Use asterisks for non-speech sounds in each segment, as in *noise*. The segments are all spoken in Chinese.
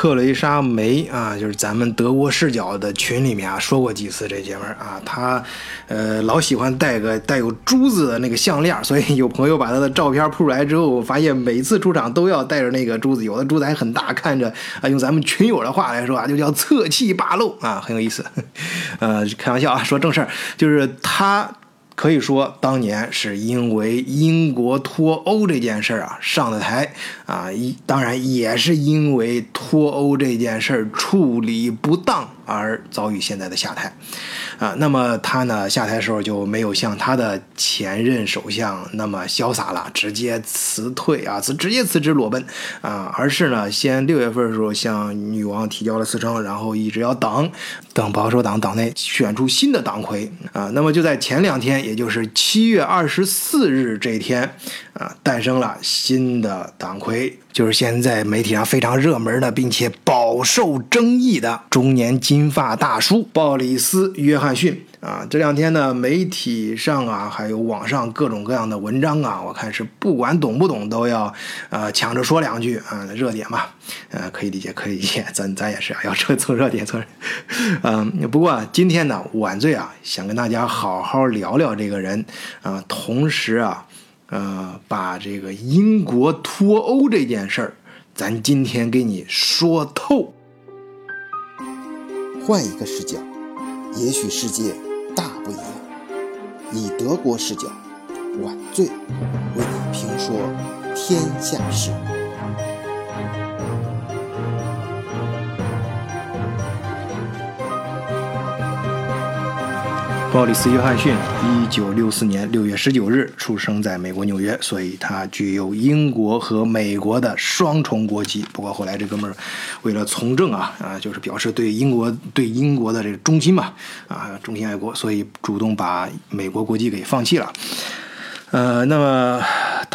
特蕾莎梅啊，就是咱们德国视角的群里面啊说过几次这姐们儿啊，她呃老喜欢戴个带有珠子的那个项链，所以有朋友把她的照片铺出来之后，发现每次出场都要带着那个珠子，有的珠子还很大，看着啊用咱们群友的话来说啊，就叫侧气霸露啊，很有意思。*laughs* 呃，开玩笑啊，说正事儿，就是她。可以说，当年是因为英国脱欧这件事儿啊上的台啊，一当然也是因为脱欧这件事儿处理不当而遭遇现在的下台。啊，那么他呢下台的时候就没有像他的前任首相那么潇洒了，直接辞退啊，辞直接辞职裸奔啊，而是呢先六月份的时候向女王提交了辞呈，然后一直要等，等保守党党内选出新的党魁啊。那么就在前两天，也就是七月二十四日这一天啊，诞生了新的党魁。就是现在媒体上非常热门的，并且饱受争议的中年金发大叔鲍里斯·约翰逊啊，这两天呢，媒体上啊，还有网上各种各样的文章啊，我看是不管懂不懂都要呃抢着说两句啊，热点嘛，呃，可以理解，可以理解，咱咱也是要蹭蹭热点，蹭。嗯，不过今天呢，晚醉啊，想跟大家好好聊聊这个人啊，同时啊。呃，把这个英国脱欧这件事儿，咱今天给你说透。换一个视角，也许世界大不一样。以德国视角，晚醉为你评说天下事。鲍里斯·约翰逊，一九六四年六月十九日出生在美国纽约，所以他具有英国和美国的双重国籍。不过后来这哥们儿为了从政啊啊，就是表示对英国对英国的这个忠心嘛啊，忠心爱国，所以主动把美国国籍给放弃了。呃，那么。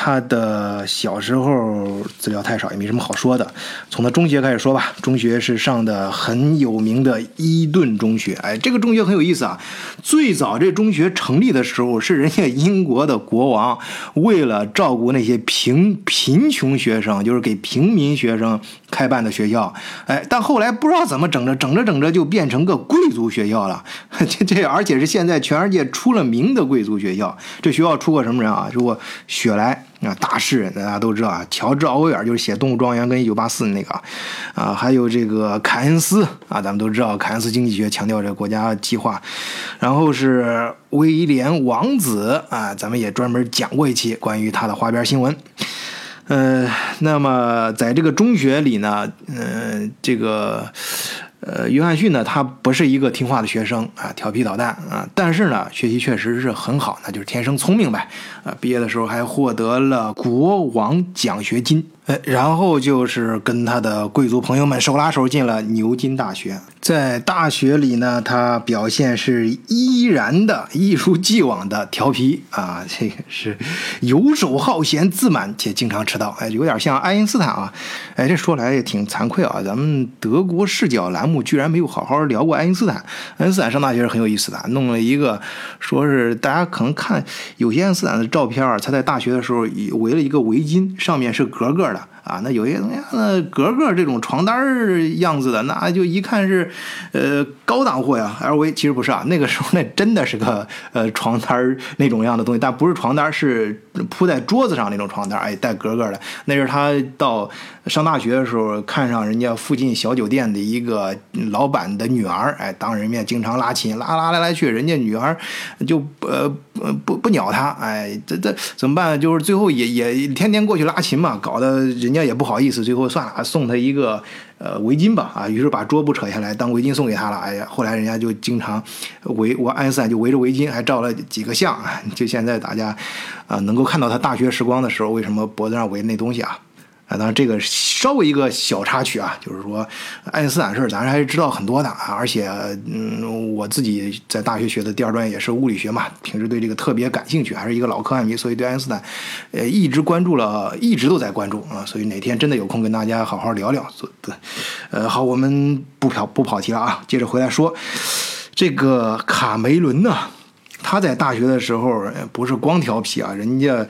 他的小时候资料太少，也没什么好说的。从他中学开始说吧。中学是上的很有名的伊顿中学。哎，这个中学很有意思啊。最早这中学成立的时候，是人家英国的国王为了照顾那些贫贫穷学生，就是给平民学生开办的学校。哎，但后来不知道怎么整着，整着整着就变成个贵族学校了。这 *laughs* 这，而且是现在全世界出了名的贵族学校。这学校出过什么人啊？出过雪莱。啊，大诗人大家都知道啊，乔治·奥威尔就是写《动物庄园》跟《一九八四》那个，啊，还有这个凯恩斯啊，咱们都知道凯恩斯经济学强调这个国家计划，然后是威廉王子啊，咱们也专门讲过一期关于他的花边新闻，呃，那么在这个中学里呢，嗯，这个。呃，约翰逊呢，他不是一个听话的学生啊，调皮捣蛋啊，但是呢，学习确实是很好，那就是天生聪明呗啊。毕业的时候还获得了国王奖学金。呃，然后就是跟他的贵族朋友们手拉手进了牛津大学。在大学里呢，他表现是依然的一如既往的调皮啊，这个是游手好闲、自满且经常迟到。哎，有点像爱因斯坦啊。哎，这说来也挺惭愧啊，咱们德国视角栏目居然没有好好聊过爱因斯坦。爱因斯坦上大学是很有意思的，弄了一个说是大家可能看有些爱因斯坦的照片他在大学的时候围了一个围巾，上面是格格的。啊，那有些东西，那格格这种床单样子的，那就一看是，呃，高档货呀。LV 其实不是啊，那个时候那真的是个呃床单那种样的东西，但不是床单，是铺在桌子上那种床单哎，带格格的。那是他到上大学的时候，看上人家附近小酒店的一个老板的女儿，哎，当人面经常拉琴，拉拉来来去，人家女儿就呃不不鸟他，哎，这这怎么办？就是最后也也天天过去拉琴嘛，搞得人。人家也不好意思，最后算了，送他一个呃围巾吧，啊，于是把桌布扯下来当围巾送给他了。哎呀，后来人家就经常围我爱因斯坦就围着围巾还照了几个相，*laughs* 就现在大家啊能够看到他大学时光的时候，为什么脖子上围那东西啊？啊，当然这个稍微一个小插曲啊，就是说爱因斯坦事儿，咱还是知道很多的啊。而且，嗯，我自己在大学学的第二专业也是物理学嘛，平时对这个特别感兴趣，还是一个老科幻迷，所以对爱因斯坦，呃，一直关注了，一直都在关注啊。所以哪天真的有空跟大家好好聊聊，对，呃，好，我们不跑不跑题了啊，接着回来说，这个卡梅伦呢，他在大学的时候不是光调皮啊，人家。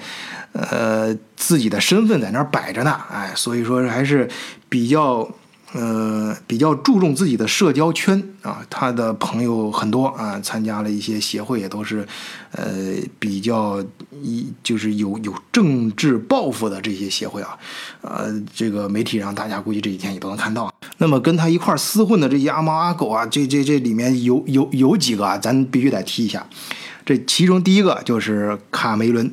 呃，自己的身份在那儿摆着呢，哎，所以说还是比较呃，比较注重自己的社交圈啊，他的朋友很多啊，参加了一些协会，也都是呃比较一就是有有政治抱负的这些协会啊，呃，这个媒体上大家估计这几天也都能看到。那么跟他一块厮混的这些阿猫阿狗啊，这这这里面有有有几个啊，咱必须得提一下。这其中第一个就是卡梅伦，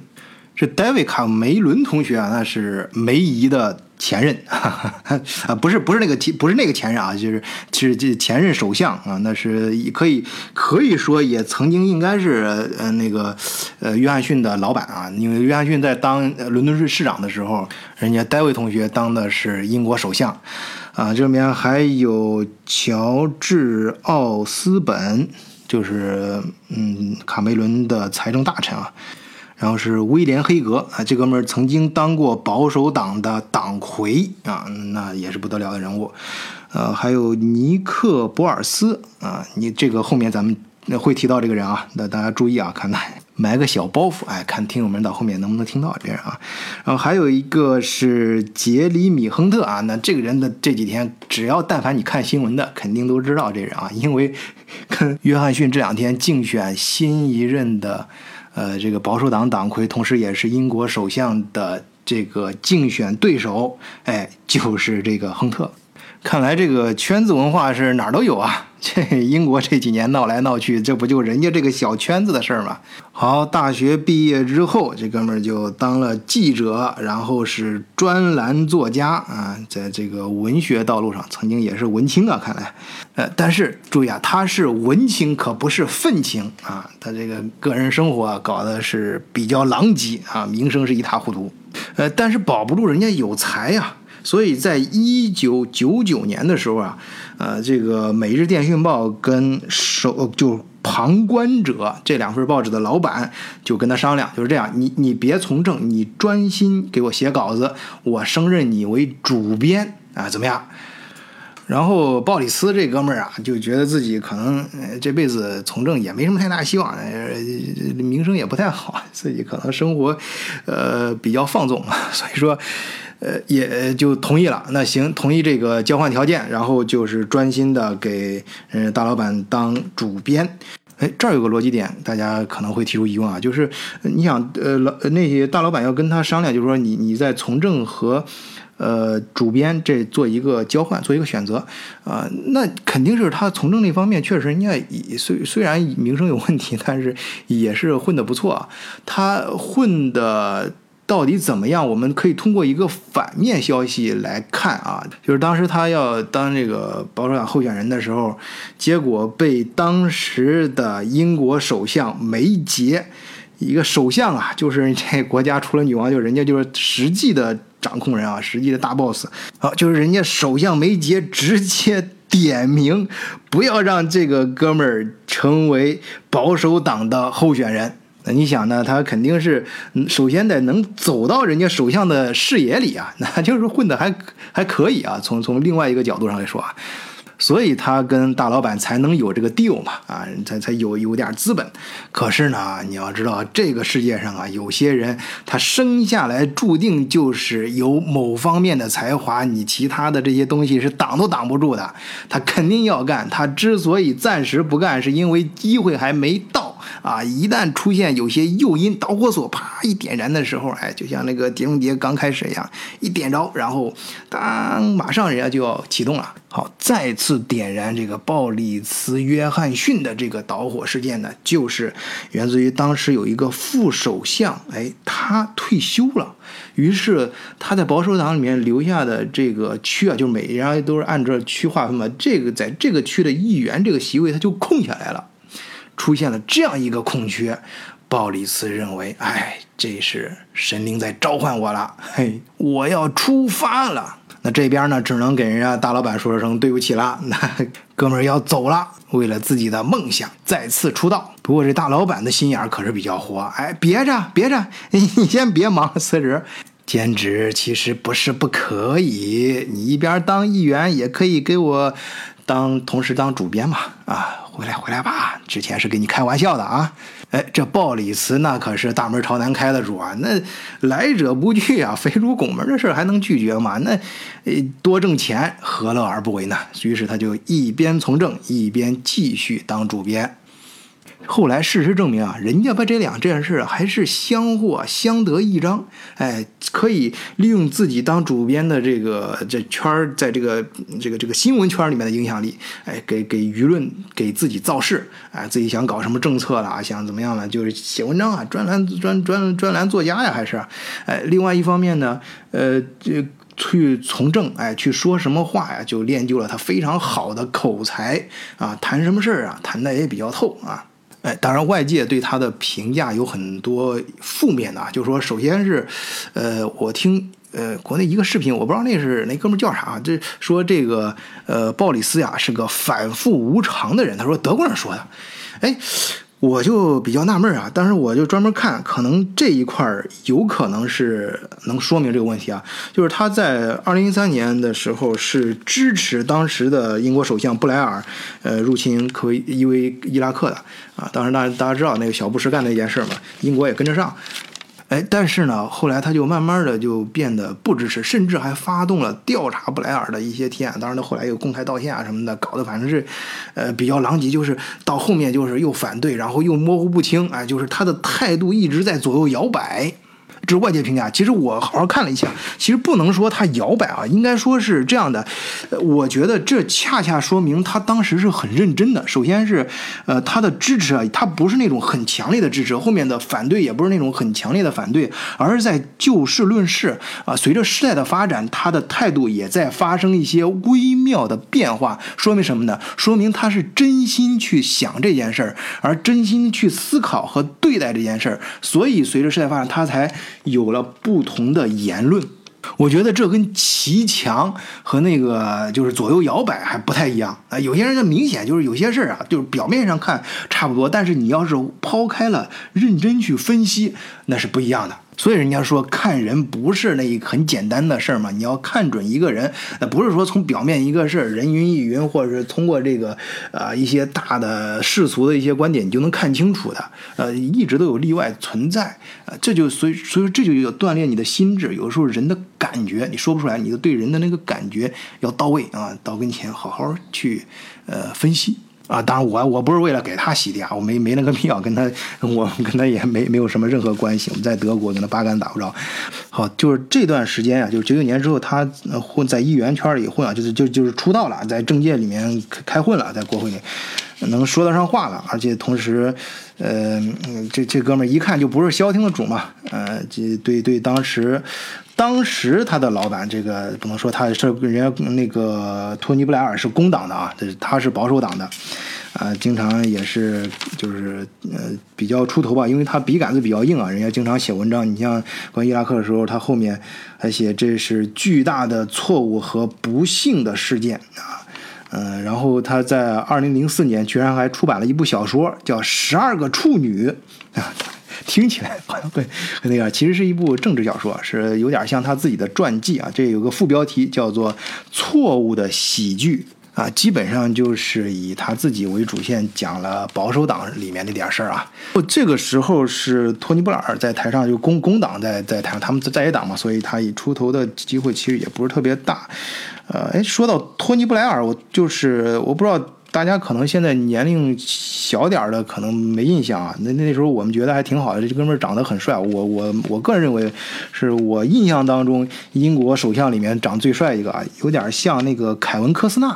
这戴维卡梅伦同学啊，那是梅姨的前任 *laughs* 啊，不是不是那个前不是那个前任啊，就是是这前任首相啊，那是可以可以说也曾经应该是呃那个呃约翰逊的老板啊，因为约翰逊在当伦敦市市长的时候，人家戴维同学当的是英国首相啊，这里面还有乔治奥斯本。就是嗯，卡梅伦的财政大臣啊，然后是威廉黑格啊，这哥们儿曾经当过保守党的党魁啊，那也是不得了的人物。呃，还有尼克博尔斯啊，你这个后面咱们会提到这个人啊，那大家注意啊，看他。埋个小包袱，哎，看听友们到后面能不能听到这人啊。然后还有一个是杰里米亨特啊，那这个人的这几天，只要但凡你看新闻的，肯定都知道这人啊，因为跟约翰逊这两天竞选新一任的，呃，这个保守党党魁，同时也是英国首相的这个竞选对手，哎，就是这个亨特。看来这个圈子文化是哪儿都有啊！*laughs* 这英国这几年闹来闹去，这不就人家这个小圈子的事儿吗？好，大学毕业之后，这哥们儿就当了记者，然后是专栏作家啊，在这个文学道路上，曾经也是文青啊。看来，呃，但是注意啊，他是文青，可不是愤青啊。他这个个人生活搞的是比较狼藉啊，名声是一塌糊涂。呃，但是保不住人家有才呀。所以在一九九九年的时候啊，呃，这个《每日电讯报》跟首就《旁观者》这两份报纸的老板就跟他商量，就是这样，你你别从政，你专心给我写稿子，我升任你为主编啊，怎么样？然后鲍里斯这哥们儿啊，就觉得自己可能这辈子从政也没什么太大希望，名声也不太好，自己可能生活呃比较放纵，*laughs* 所以说。呃，也就同意了。那行，同意这个交换条件，然后就是专心的给嗯大老板当主编。哎，这儿有个逻辑点，大家可能会提出疑问啊，就是你想，呃，老那些大老板要跟他商量，就是说你你在从政和呃主编这做一个交换，做一个选择啊，那肯定是他从政那方面确实人家虽虽然名声有问题，但是也是混得不错，他混的。到底怎么样？我们可以通过一个反面消息来看啊，就是当时他要当这个保守党候选人的时候，结果被当时的英国首相梅杰，一个首相啊，就是这国家除了女王，就人家就是实际的掌控人啊，实际的大 boss，好，就是人家首相梅杰直接点名，不要让这个哥们儿成为保守党的候选人。那你想呢？他肯定是首先得能走到人家首相的视野里啊，*laughs* 那就是混的还还可以啊。从从另外一个角度上来说啊，所以他跟大老板才能有这个 deal 嘛啊，才才有有点资本。可是呢，你要知道这个世界上啊，有些人他生下来注定就是有某方面的才华，你其他的这些东西是挡都挡不住的。他肯定要干，他之所以暂时不干，是因为机会还没到。啊！一旦出现有些诱因，导火索啪一点燃的时候，哎，就像那个《碟中谍》刚开始一样，一点着，然后当马上人家就要启动了。好，再次点燃这个鲍里茨·约翰逊的这个导火事件呢，就是源自于当时有一个副首相，哎，他退休了，于是他在保守党里面留下的这个区啊，就每人都是按照区划分嘛，这个在这个区的议员这个席位他就空下来了。出现了这样一个空缺，鲍里斯认为，哎，这是神灵在召唤我了，嘿，我要出发了。那这边呢，只能给人家大老板说声对不起了，那 *laughs* 哥们儿要走了，为了自己的梦想再次出道。不过这大老板的心眼可是比较活，哎，别着别着，*laughs* 你先别忙辞职，兼职其实不是不可以，你一边当议员也可以给我当同时当主编嘛，啊。回来回来吧，之前是跟你开玩笑的啊。哎，这鲍里茨那可是大门朝南开的主啊，那来者不拒啊，非出拱门的事还能拒绝吗？那，呃，多挣钱何乐而不为呢？于是他就一边从政，一边继续当主编。后来事实证明啊，人家把这两件事还是相互相得益彰，哎，可以利用自己当主编的这个这圈儿，在这个这个这个新闻圈里面的影响力，哎，给给舆论给自己造势，哎，自己想搞什么政策了，想怎么样了，就是写文章啊，专栏专专专栏作家呀，还是，哎，另外一方面呢，呃，这去从政，哎，去说什么话呀，就练就了他非常好的口才啊，谈什么事儿啊，谈的也比较透啊。哎，当然，外界对他的评价有很多负面的，就是说，首先是，呃，我听呃国内一个视频，我不知道那是那哥们叫啥，这说这个呃鲍里斯呀是个反复无常的人，他说德国人说的，哎。我就比较纳闷啊，但是我就专门看，可能这一块儿有可能是能说明这个问题啊，就是他在二零一三年的时候是支持当时的英国首相布莱尔，呃，入侵科威伊维伊拉克的啊，当时大大家知道那个小布什干那件事嘛，英国也跟着上。哎，但是呢，后来他就慢慢的就变得不支持，甚至还发动了调查布莱尔的一些提案。当然，他后来又公开道歉啊什么的，搞得反正是，呃，比较狼藉。就是到后面就是又反对，然后又模糊不清，哎，就是他的态度一直在左右摇摆。这是外界评价，其实我好好看了一下，其实不能说他摇摆啊，应该说是这样的。我觉得这恰恰说明他当时是很认真的。首先是，呃，他的支持啊，他不是那种很强烈的支持，后面的反对也不是那种很强烈的反对，而是在就事论事啊。随着时代的发展，他的态度也在发生一些微妙的变化。说明什么呢？说明他是真心去想这件事儿，而真心去思考和对待这件事儿。所以随着时代发展，他才。有了不同的言论，我觉得这跟骑墙和那个就是左右摇摆还不太一样啊。有些人就明显就是有些事儿啊，就是表面上看差不多，但是你要是抛开了认真去分析，那是不一样的。所以人家说看人不是那一很简单的事儿嘛，你要看准一个人，那不是说从表面一个事儿人云亦云，或者是通过这个呃一些大的世俗的一些观点你就能看清楚的，呃，一直都有例外存在啊，这就所以所以这就要锻炼你的心智，有的时候人的感觉你说不出来，你的对人的那个感觉要到位啊，到跟前好好去呃分析。啊，当然我我不是为了给他洗地啊，我没没那个必要跟他，我跟他也没没有什么任何关系。我们在德国跟他八竿子打不着。好，就是这段时间啊，就是九九年之后，他混在议员圈里混啊，就是就就是出道了，在政界里面开混了，在国会里能说得上话了，而且同时，呃，这这哥们儿一看就不是消停的主嘛，呃，这对对当时。当时他的老板，这个不能说他是人家那个托尼布莱尔是工党的啊，这他是保守党的，啊，经常也是就是呃比较出头吧，因为他笔杆子比较硬啊，人家经常写文章。你像关于伊拉克的时候，他后面还写这是巨大的错误和不幸的事件啊，嗯，然后他在二零零四年居然还出版了一部小说，叫《十二个处女》啊。听起来好像对，那个其实是一部政治小说，是有点像他自己的传记啊。这有个副标题叫做《错误的喜剧》啊，基本上就是以他自己为主线，讲了保守党里面那点事儿啊。不这个时候是托尼·布莱尔在台上，就工工党在在台上，他们在在野党嘛，所以他以出头的机会其实也不是特别大。呃，哎，说到托尼·布莱尔，我就是我不知道。大家可能现在年龄小点的可能没印象啊，那那时候我们觉得还挺好的，这哥们儿长得很帅。我我我个人认为，是我印象当中英国首相里面长最帅一个啊，有点像那个凯文·科斯纳。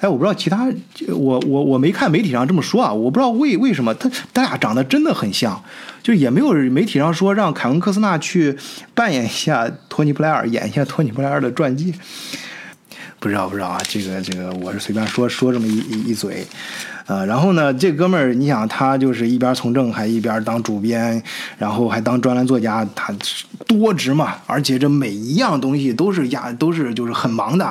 哎，我不知道其他，我我我没看媒体上这么说啊，我不知道为为什么他他俩长得真的很像，就也没有媒体上说让凯文·科斯纳去扮演一下托尼·布莱尔，演一下托尼·布莱尔的传记。不知道不知道啊，这个这个我是随便说说这么一一一嘴，呃，然后呢，这哥们儿，你想他就是一边从政还一边当主编，然后还当专栏作家，他多职嘛，而且这每一样东西都是压都是就是很忙的，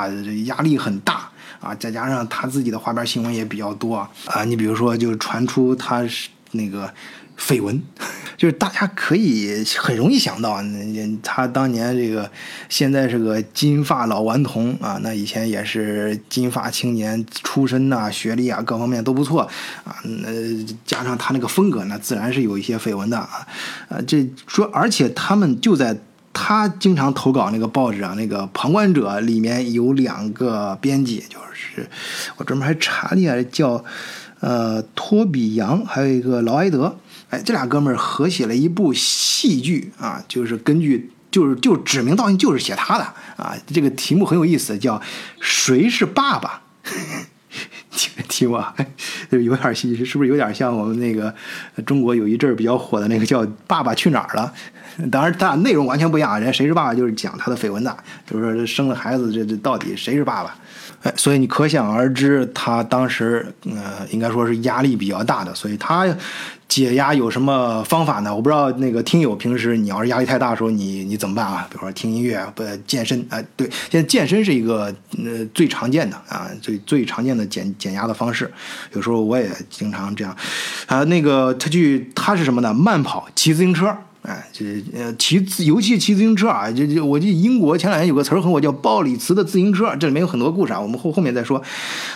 压力很大啊，再加上他自己的花边新闻也比较多啊，你比如说就传出他是那个绯闻。*laughs* 就是大家可以很容易想到，那他当年这个现在是个金发老顽童啊，那以前也是金发青年出身呐，学历啊各方面都不错啊，那，加上他那个风格呢，自然是有一些绯闻的啊，呃，这说而且他们就在。他经常投稿那个报纸啊，那个《旁观者》里面有两个编辑，就是我专门还查了一下，叫呃托比杨，还有一个劳埃德，哎，这俩哥们儿合写了一部戏剧啊，就是根据就是就指名道姓就是写他的啊，这个题目很有意思，叫《谁是爸爸》。*laughs* 这个题目啊，就有点戏，是不是有点像我们那个中国有一阵儿比较火的那个叫《爸爸去哪儿了》？*laughs* 当然，它内容完全不一样啊。人谁是爸爸就是讲他的绯闻的，就是说生了孩子，这这到底谁是爸爸？哎，所以你可想而知，他当时呃，应该说是压力比较大的。所以他解压有什么方法呢？我不知道那个听友平时你要是压力太大的时候，你你怎么办啊？比如说听音乐，不健身？哎，对，现在健身是一个呃最常见的啊，最最常见的减减压的方式。有时候我也经常这样啊。那个他去他是什么呢？慢跑，骑自行车。哎，这呃骑自，尤其骑自行车啊，就就我记得英国前两年有个词儿很火，叫鲍里茨的自行车，这里面有很多故事啊，我们后后面再说。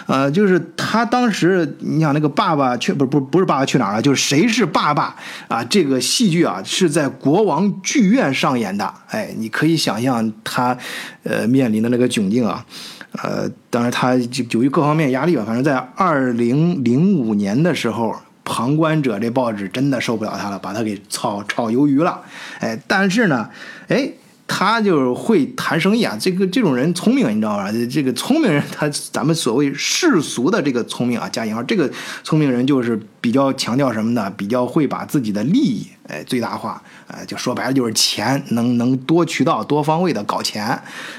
呃，就是他当时，你想那个爸爸去，不不不是爸爸去哪儿了，就是谁是爸爸啊？这个戏剧啊是在国王剧院上演的，哎，你可以想象他呃面临的那个窘境啊。呃，当然他就由于各方面压力吧，反正在二零零五年的时候。旁观者这报纸真的受不了他了，把他给炒炒鱿鱼了。哎，但是呢，哎，他就是会谈生意啊。这个这种人聪明，你知道吧？这个聪明人，他咱们所谓世俗的这个聪明啊，加引号，这个聪明人就是比较强调什么呢？比较会把自己的利益哎最大化。哎，就说白了就是钱，能能多渠道、多方位的搞钱，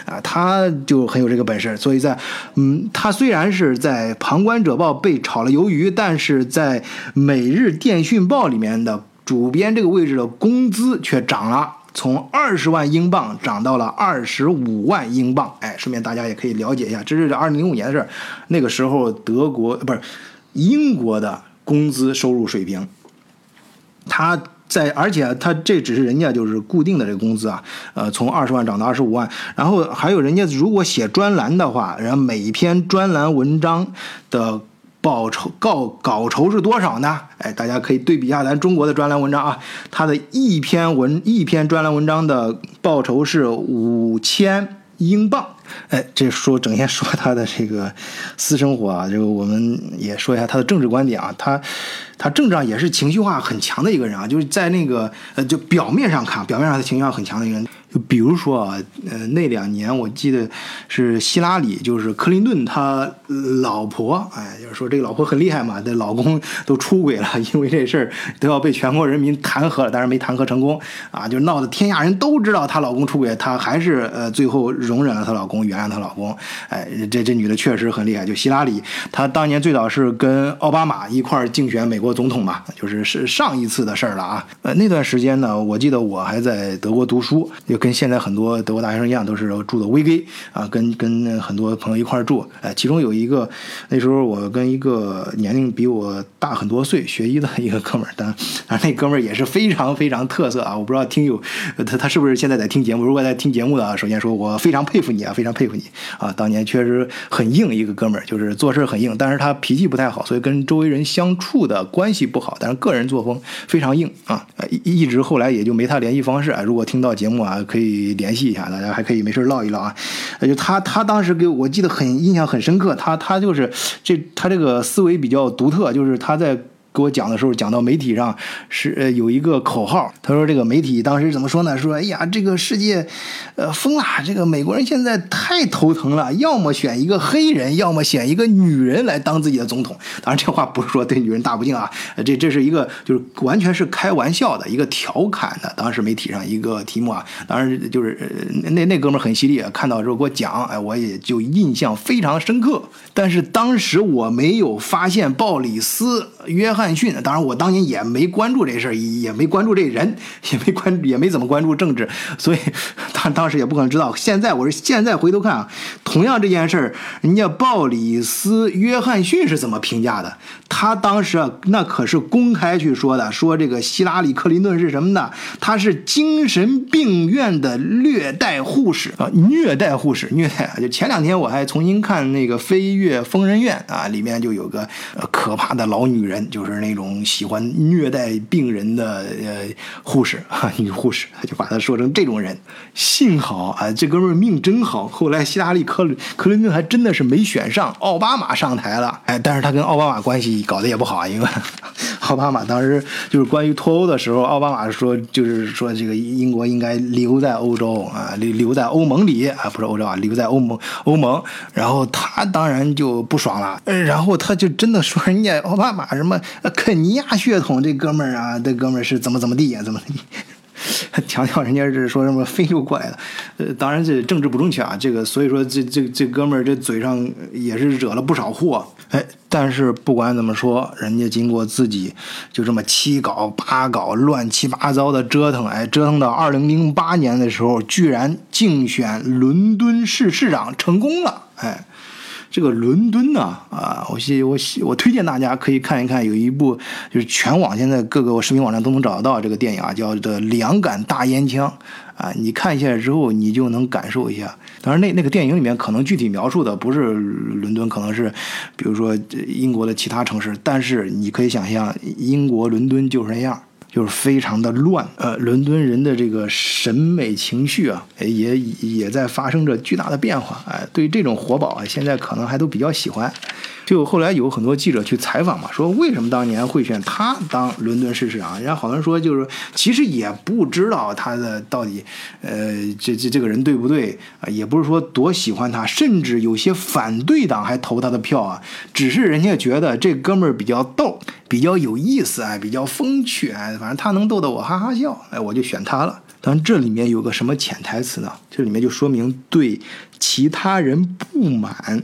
啊，他就很有这个本事。所以在，嗯，他虽然是在《旁观者报》被炒了鱿鱼，但是在《每日电讯报》里面的主编这个位置的工资却涨了，从二十万英镑涨到了二十五万英镑。哎，顺便大家也可以了解一下，这是二零零五年的事儿，那个时候德国不是英国的工资收入水平，他。在，而且他这只是人家就是固定的这个工资啊，呃，从二十万涨到二十五万，然后还有人家如果写专栏的话，然后每一篇专栏文章的报酬告稿酬是多少呢？哎，大家可以对比一下咱中国的专栏文章啊，他的一篇文一篇专栏文章的报酬是五千英镑。哎，这说整天说他的这个私生活啊，这个我们也说一下他的政治观点啊，他。他政治上也是情绪化很强的一个人啊，就是在那个呃，就表面上看，表面上他情绪化很强的一个人。比如说啊，呃，那两年我记得是希拉里，就是克林顿他老婆，哎，就是说这个老婆很厉害嘛，这老公都出轨了，因为这事儿都要被全国人民弹劾了，但是没弹劾成功啊，就闹得天下人都知道她老公出轨，她还是呃最后容忍了她老公，原谅她老公。哎，这这女的确实很厉害，就希拉里，她当年最早是跟奥巴马一块竞选美国总统嘛，就是是上一次的事儿了啊。呃，那段时间呢，我记得我还在德国读书，就。跟现在很多德国大学生一样，都是住的 VG 啊，跟跟很多朋友一块住。哎，其中有一个那时候我跟一个年龄比我大很多岁学医的一个哥们儿，但啊那哥们儿也是非常非常特色啊。我不知道听友他他是不是现在在听节目？如果在听节目的啊，首先说我非常佩服你啊，非常佩服你啊。当年确实很硬一个哥们儿，就是做事很硬，但是他脾气不太好，所以跟周围人相处的关系不好。但是个人作风非常硬啊，一一直后来也就没他联系方式啊。如果听到节目啊。可以联系一下，大家还可以没事唠一唠啊。就他，他当时给我记得很印象很深刻，他他就是这他这个思维比较独特，就是他在。给我讲的时候，讲到媒体上是呃有一个口号，他说这个媒体当时怎么说呢？说哎呀，这个世界，呃疯了，这个美国人现在太头疼了，要么选一个黑人，要么选一个女人来当自己的总统。当然这话不是说对女人大不敬啊，这这是一个就是完全是开玩笑的一个调侃的。当时媒体上一个题目啊，当然就是那那哥们很犀利啊，看到之后给我讲，哎，我也就印象非常深刻。但是当时我没有发现鲍里斯约翰。翰逊。当然，我当年也没关注这事儿，也没关注这人，*laughs* 也没关，也没怎么关注政治，*laughs* 所以当当时也不可能知道。现在我是现在回头看啊，同样这件事儿，人家鲍里斯·约翰逊是怎么评价的？他当时啊，那可是公开去说的，说这个希拉里·克林顿是什么呢？他是精神病院的虐待护士啊，虐待护士，虐待啊。就前两天我还重新看那个《飞跃疯人院》啊，里面就有个可怕的老女人，就是那种喜欢虐待病人的呃护士 *laughs* 啊，女护士，他就把他说成这种人。幸好啊，这哥们儿命真好，后来希拉里·克林克林顿还真的是没选上，奥巴马上台了，哎，但是他跟奥巴马关系。搞得也不好，因为奥巴马当时就是关于脱欧的时候，奥巴马说就是说这个英国应该留在欧洲啊，留留在欧盟里啊，不是欧洲啊，留在欧盟欧盟。然后他当然就不爽了，然后他就真的说人家奥巴马什么肯尼亚血统这哥们儿啊，这哥们儿是怎么怎么地呀，怎么地。*laughs* 强调人家是说什么非洲过来的，呃，当然这政治不正确啊，这个所以说这这这哥们儿这嘴上也是惹了不少祸，哎，但是不管怎么说，人家经过自己就这么七搞八搞乱七八糟的折腾，哎，折腾到二零零八年的时候，居然竞选伦敦市市长成功了，哎。这个伦敦呢，啊，我希我希我推荐大家可以看一看，有一部就是全网现在各个视频网站都能找得到这个电影啊，叫做《两杆大烟枪》啊，你看一下之后，你就能感受一下。当然，那那个电影里面可能具体描述的不是伦敦，可能是比如说英国的其他城市，但是你可以想象，英国伦敦就是那样。就是非常的乱，呃，伦敦人的这个审美情绪啊，也也在发生着巨大的变化，哎，对于这种活宝啊，现在可能还都比较喜欢。就后来有很多记者去采访嘛，说为什么当年会选他当伦敦市市长？人家好多人说就是其实也不知道他的到底，呃，这这这个人对不对啊？也不是说多喜欢他，甚至有些反对党还投他的票啊。只是人家觉得这哥们儿比较逗，比较有意思，啊，比较风趣，啊，反正他能逗得我哈哈笑，哎，我就选他了。但这里面有个什么潜台词呢？这里面就说明对其他人不满。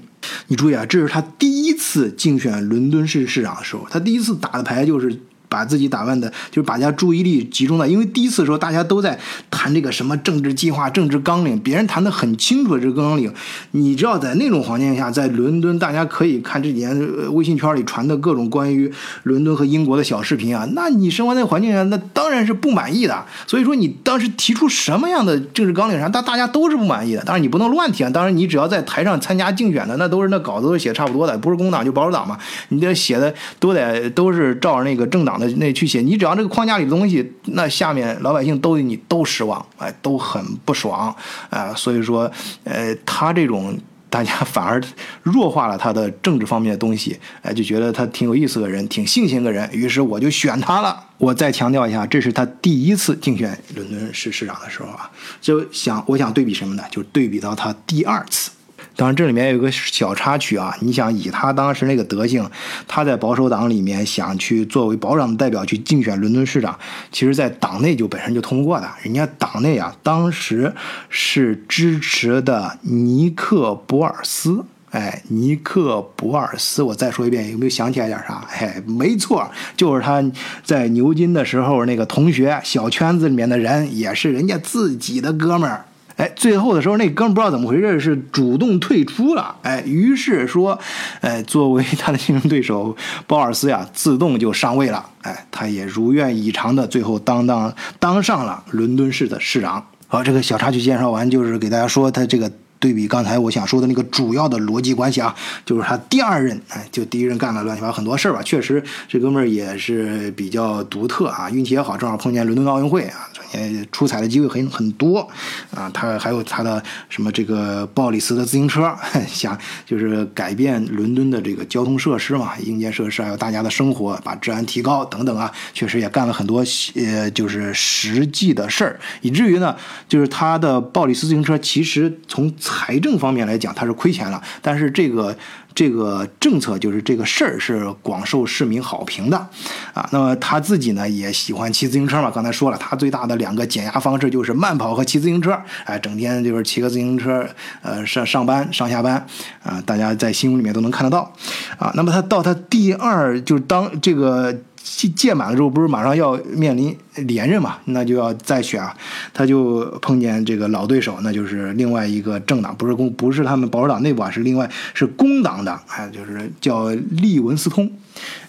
你注意啊，这是他第一次竞选伦敦市市长的时候，他第一次打的牌就是。把自己打扮的，就是把家注意力集中在，因为第一次的时候大家都在谈这个什么政治计划、政治纲领，别人谈的很清楚这个纲领。你知道，在那种环境下，在伦敦，大家可以看这几年微信圈里传的各种关于伦敦和英国的小视频啊。*laughs* 那你生活在环境下，那当然是不满意的。所以说，你当时提出什么样的政治纲领啥，大大家都是不满意的。当然，你不能乱提啊。当然，你只要在台上参加竞选的，那都是那稿子都写差不多的，不是工党就保守党嘛。你这写的都得都是照着那个政党。那去写，你只要这个框架里的东西，那下面老百姓都对你都失望，哎，都很不爽，啊，所以说，呃，他这种大家反而弱化了他的政治方面的东西，哎，就觉得他挺有意思的人，挺性情的人，于是我就选他了。我再强调一下，这是他第一次竞选伦敦市市长的时候啊，就想我想对比什么呢？就对比到他第二次。当然，这里面有个小插曲啊！你想，以他当时那个德行，他在保守党里面想去作为保守党的代表去竞选伦敦市长，其实，在党内就本身就通过的。人家党内啊，当时是支持的尼克博尔斯。哎，尼克博尔斯，我再说一遍，有没有想起来点啥？哎，没错，就是他在牛津的时候那个同学，小圈子里面的人，也是人家自己的哥们儿。哎，最后的时候，那哥们不知道怎么回事，是主动退出了。哎，于是说，哎，作为他的竞争对手，鲍尔斯呀，自动就上位了。哎，他也如愿以偿的，最后当当当上了伦敦市的市长。好，这个小插曲介绍完，就是给大家说他这个。对比刚才我想说的那个主要的逻辑关系啊，就是他第二任，哎，就第一任干了乱七八糟很多事儿吧。确实，这哥们儿也是比较独特啊，运气也好，正好碰见伦敦奥运会啊，呃出彩的机会很很多啊。他还有他的什么这个鲍里斯的自行车，*laughs* 想就是改变伦敦的这个交通设施嘛，硬件设施还有大家的生活，把治安提高等等啊，确实也干了很多呃，就是实际的事儿，以至于呢，就是他的鲍里斯自行车其实从财政方面来讲，他是亏钱了，但是这个这个政策就是这个事儿是广受市民好评的，啊，那么他自己呢也喜欢骑自行车嘛，刚才说了，他最大的两个减压方式就是慢跑和骑自行车，哎，整天就是骑个自行车，呃，上上班上下班，啊，大家在新闻里面都能看得到，啊，那么他到他第二就是当这个。届满了之后，不是马上要面临连任嘛？那就要再选啊。他就碰见这个老对手，那就是另外一个政党，不是公，不是他们保守党内部啊，是另外是工党的，哎，就是叫利文斯通，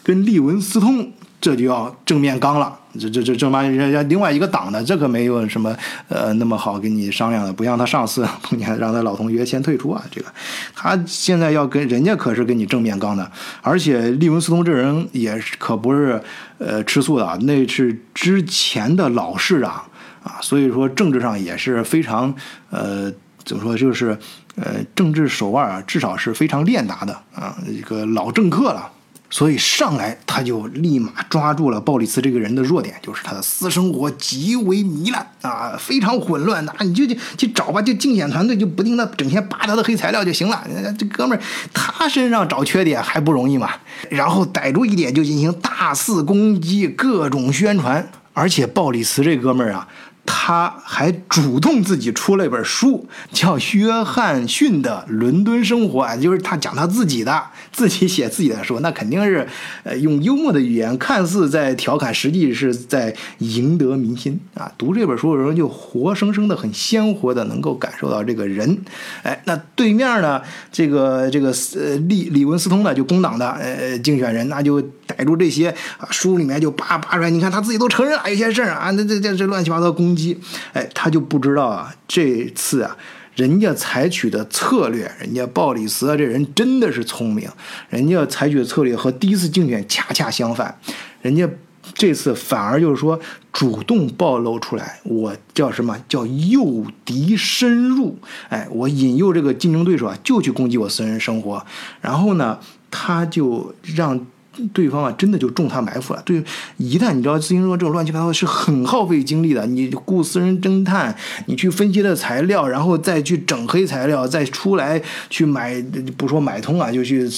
跟利文斯通。这就要正面刚了，这这这正妈人家另外一个党的，这可没有什么呃那么好跟你商量的，不像他上次碰见让他老同学先退出啊，这个他现在要跟人家可是跟你正面刚的，而且利文斯通这人也是可不是呃吃素的，那是之前的老市长啊，所以说政治上也是非常呃怎么说就是呃政治手腕啊，至少是非常练达的啊，一个老政客了。所以上来他就立马抓住了鲍里斯这个人的弱点，就是他的私生活极为糜烂啊，非常混乱。那你就去去找吧，就竞选团队就不停的整天扒他的黑材料就行了。这哥们儿他身上找缺点还不容易嘛？然后逮住一点就进行大肆攻击，各种宣传。而且鲍里斯这哥们儿啊。他还主动自己出了一本书，叫《约翰逊的伦敦生活》，啊就是他讲他自己的，自己写自己的书，那肯定是，呃，用幽默的语言，看似在调侃，实际是在赢得民心啊。读这本书的时候，就活生生的、很鲜活的，能够感受到这个人。哎，那对面呢，这个这个呃利利文斯通呢，就工党的呃竞选人，那就逮住这些啊书里面就扒扒出来，你看他自己都承认了有些事儿啊，那这这这乱七八糟工。攻击，哎，他就不知道啊，这次啊，人家采取的策略，人家鲍里斯啊这人真的是聪明，人家采取的策略和第一次竞选恰恰相反，人家这次反而就是说主动暴露出来，我叫什么叫诱敌深入，哎，我引诱这个竞争对手啊，就去攻击我私人生活，然后呢，他就让。对方啊，真的就中他埋伏了。对，一旦你知道自行车这种乱七八糟的是很耗费精力的，你雇私人侦探，你去分析的材料，然后再去整黑材料，再出来去买，不说买通啊，就去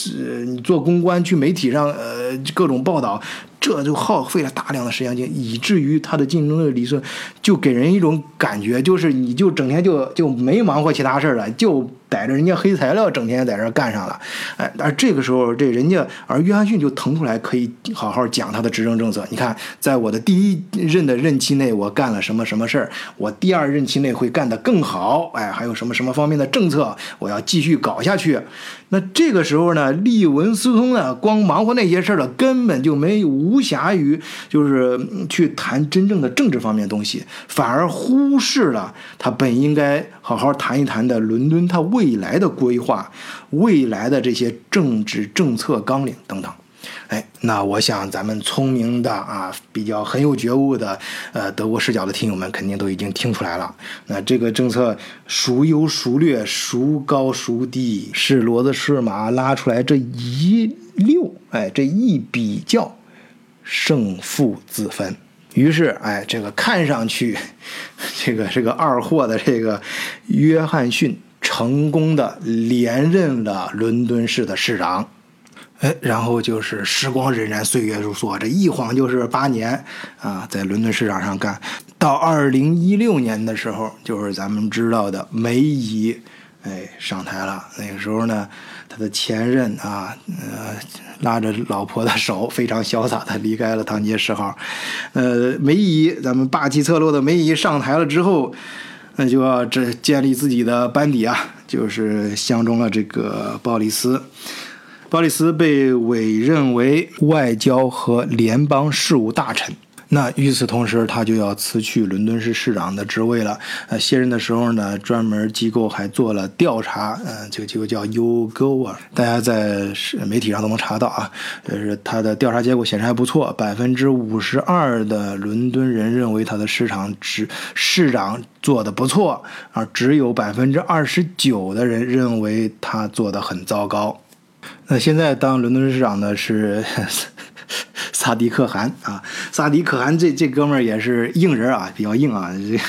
你做公关，去媒体上呃各种报道。这就耗费了大量的时间精，以至于他的竞争的理论，就给人一种感觉，就是你就整天就就没忙活其他事儿了，就逮着人家黑材料，整天在这干上了。哎，而这个时候，这人家而约翰逊就腾出来，可以好好讲他的执政政策。你看，在我的第一任的任期内，我干了什么什么事儿，我第二任期内会干得更好。哎，还有什么什么方面的政策，我要继续搞下去。那这个时候呢，利文斯通呢，光忙活那些事儿了，根本就没无暇于就是去谈真正的政治方面东西，反而忽视了他本应该好好谈一谈的伦敦他未来的规划、未来的这些政治政策纲领等等。哎，那我想咱们聪明的啊，比较很有觉悟的，呃，德国视角的听友们肯定都已经听出来了。那这个政策孰优孰劣，孰高孰低，是骡子是马，拉出来这一溜，哎，这一比较，胜负自分。于是，哎，这个看上去，*laughs* 这个这个二货的这个约翰逊成功的连任了伦敦市的市长。哎，然后就是时光荏苒，岁月如梭，这一晃就是八年啊，在伦敦市场上干。到二零一六年的时候，就是咱们知道的梅姨，哎，上台了。那个时候呢，他的前任啊，呃，拉着老婆的手，非常潇洒的离开了唐街十号。呃，梅姨，咱们霸气侧漏的梅姨上台了之后，那就要这建立自己的班底啊，就是相中了这个鲍里斯。鲍里斯被委任为外交和联邦事务大臣。那与此同时，他就要辞去伦敦市市长的职位了。呃，卸任的时候呢，专门机构还做了调查。嗯，这个机构叫 YouGo 啊，大家在媒体上都能查到啊。就是他的调查结果显示还不错，百分之五十二的伦敦人认为他的市场市市长做的不错，而只有百分之二十九的人认为他做的很糟糕。那现在当伦敦市长的是 *laughs* 萨迪可汗啊，萨迪可汗这这哥们儿也是硬人啊，比较硬啊。这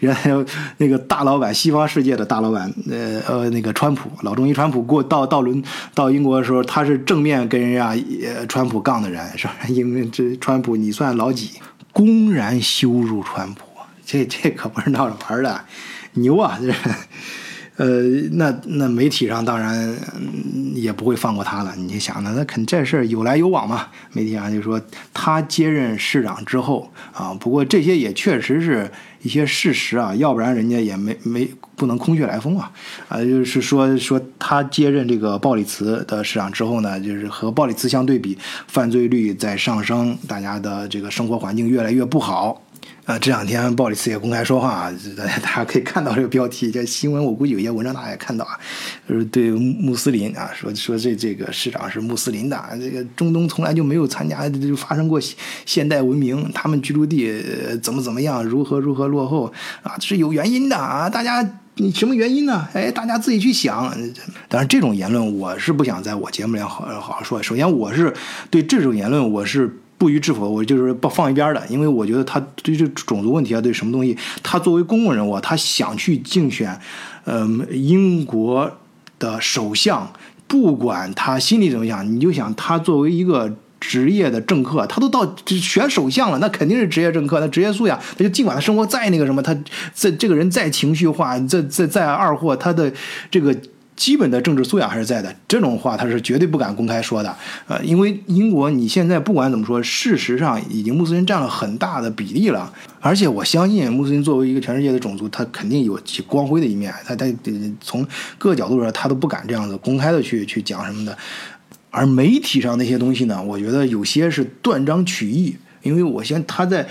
原来那个大老板，西方世界的大老板，呃呃，那个川普老中医川普过到到伦到英国的时候，他是正面跟人家川普杠的人，是吧？*laughs* 因为这川普你算老几？公然羞辱川普，这这可不是闹着玩的，牛啊！这。呃，那那媒体上当然也不会放过他了。你想呢？那肯这事儿有来有往嘛。媒体上就说他接任市长之后啊，不过这些也确实是一些事实啊，要不然人家也没没不能空穴来风啊。啊，就是说说他接任这个鲍里茨的市长之后呢，就是和鲍里茨相对比，犯罪率在上升，大家的这个生活环境越来越不好。啊，这两天鲍里斯也公开说话啊，大家大家可以看到这个标题，这新闻我估计有些文章大家也看到啊，就是对穆斯林啊说说这这个市长是穆斯林的，这个中东从来就没有参加就发生过现代文明，他们居住地怎么怎么样，如何如何落后啊，是有原因的啊，大家你什么原因呢？哎，大家自己去想。当然，这种言论我是不想在我节目里好好好说。首先，我是对这种言论我是。不予置否，我就是不放一边的，因为我觉得他对这种族问题啊，对什么东西，他作为公共人物，他想去竞选，呃，英国的首相，不管他心里怎么想，你就想他作为一个职业的政客，他都到选首相了，那肯定是职业政客，那职业素养，他就尽管他生活再那个什么，他这这个人再情绪化，再再再二货，他的这个。基本的政治素养还是在的，这种话他是绝对不敢公开说的，呃，因为英国你现在不管怎么说，事实上已经穆斯林占了很大的比例了，而且我相信穆斯林作为一个全世界的种族，他肯定有其光辉的一面，他他从各角度上他都不敢这样子公开的去去讲什么的，而媒体上那些东西呢，我觉得有些是断章取义，因为我先他在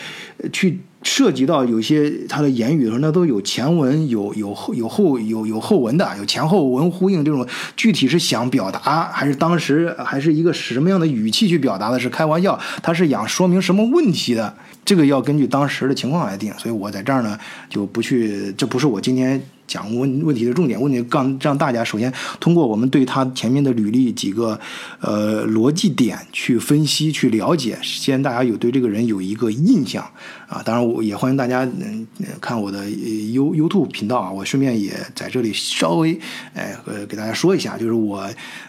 去。涉及到有些他的言语的时候，那都有前文、有有后、有后、有有后文的，有前后文呼应。这种具体是想表达，还是当时还是一个什么样的语气去表达的？是开玩笑，他是想说明什么问题的？这个要根据当时的情况来定。所以我在这儿呢，就不去，这不是我今天。讲问问题的重点，问题让让大家首先通过我们对他前面的履历几个呃逻辑点去分析去了解，先大家有对这个人有一个印象啊。当然，我也欢迎大家嗯看我的 You YouTube 频道啊。我顺便也在这里稍微哎呃给大家说一下，就是我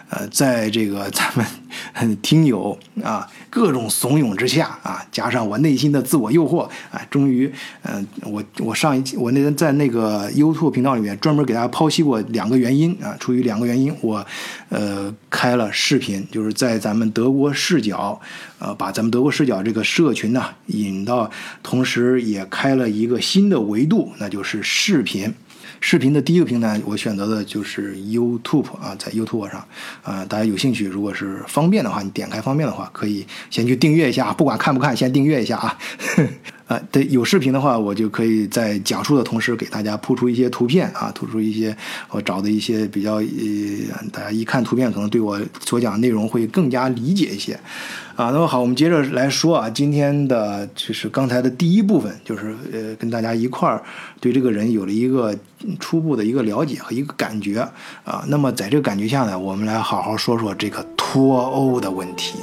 呃在这个咱们听友啊各种怂恿之下啊，加上我内心的自我诱惑啊，终于嗯我我上一期我那天在那个 YouTube 频道。里面专门给大家剖析过两个原因啊，出于两个原因，我呃开了视频，就是在咱们德国视角，呃把咱们德国视角这个社群呢引到，同时也开了一个新的维度，那就是视频。视频的第一个平台，我选择的就是 YouTube 啊，在 YouTube 上，啊，大家有兴趣，如果是方便的话，你点开方便的话，可以先去订阅一下，不管看不看，先订阅一下啊。啊，对，有视频的话，我就可以在讲述的同时给大家铺出一些图片啊，突出一些我找的一些比较呃，大家一看图片可能对我所讲的内容会更加理解一些啊。那么好，我们接着来说啊，今天的就是刚才的第一部分，就是呃，跟大家一块儿对这个人有了一个初步的一个了解和一个感觉啊。那么在这个感觉下呢，我们来好好说说这个脱欧的问题。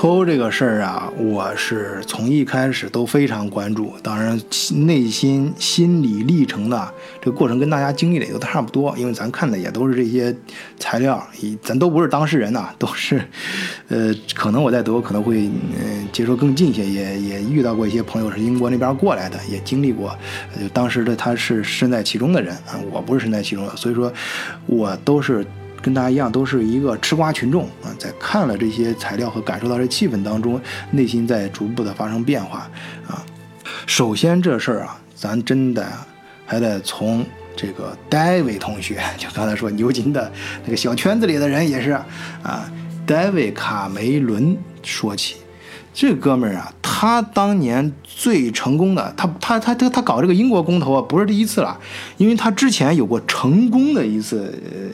脱欧这个事儿啊，我是从一开始都非常关注。当然，内心心理历程的这个过程跟大家经历的也都差不多，因为咱看的也都是这些材料，咱都不是当事人呐，都是，呃，可能我在德国可能会嗯接触更近一些，也也遇到过一些朋友是英国那边过来的，也经历过，就当时的他是身在其中的人啊，我不是身在其中的，所以说，我都是。跟大家一样，都是一个吃瓜群众啊，在看了这些材料和感受到这气氛当中，内心在逐步的发生变化啊。首先这事儿啊，咱真的还得从这个戴维同学，就刚才说牛津的那个小圈子里的人也是啊，戴维卡梅伦说起。这哥们儿啊，他当年最成功的，他他他他他搞这个英国公投啊，不是第一次了，因为他之前有过成功的一次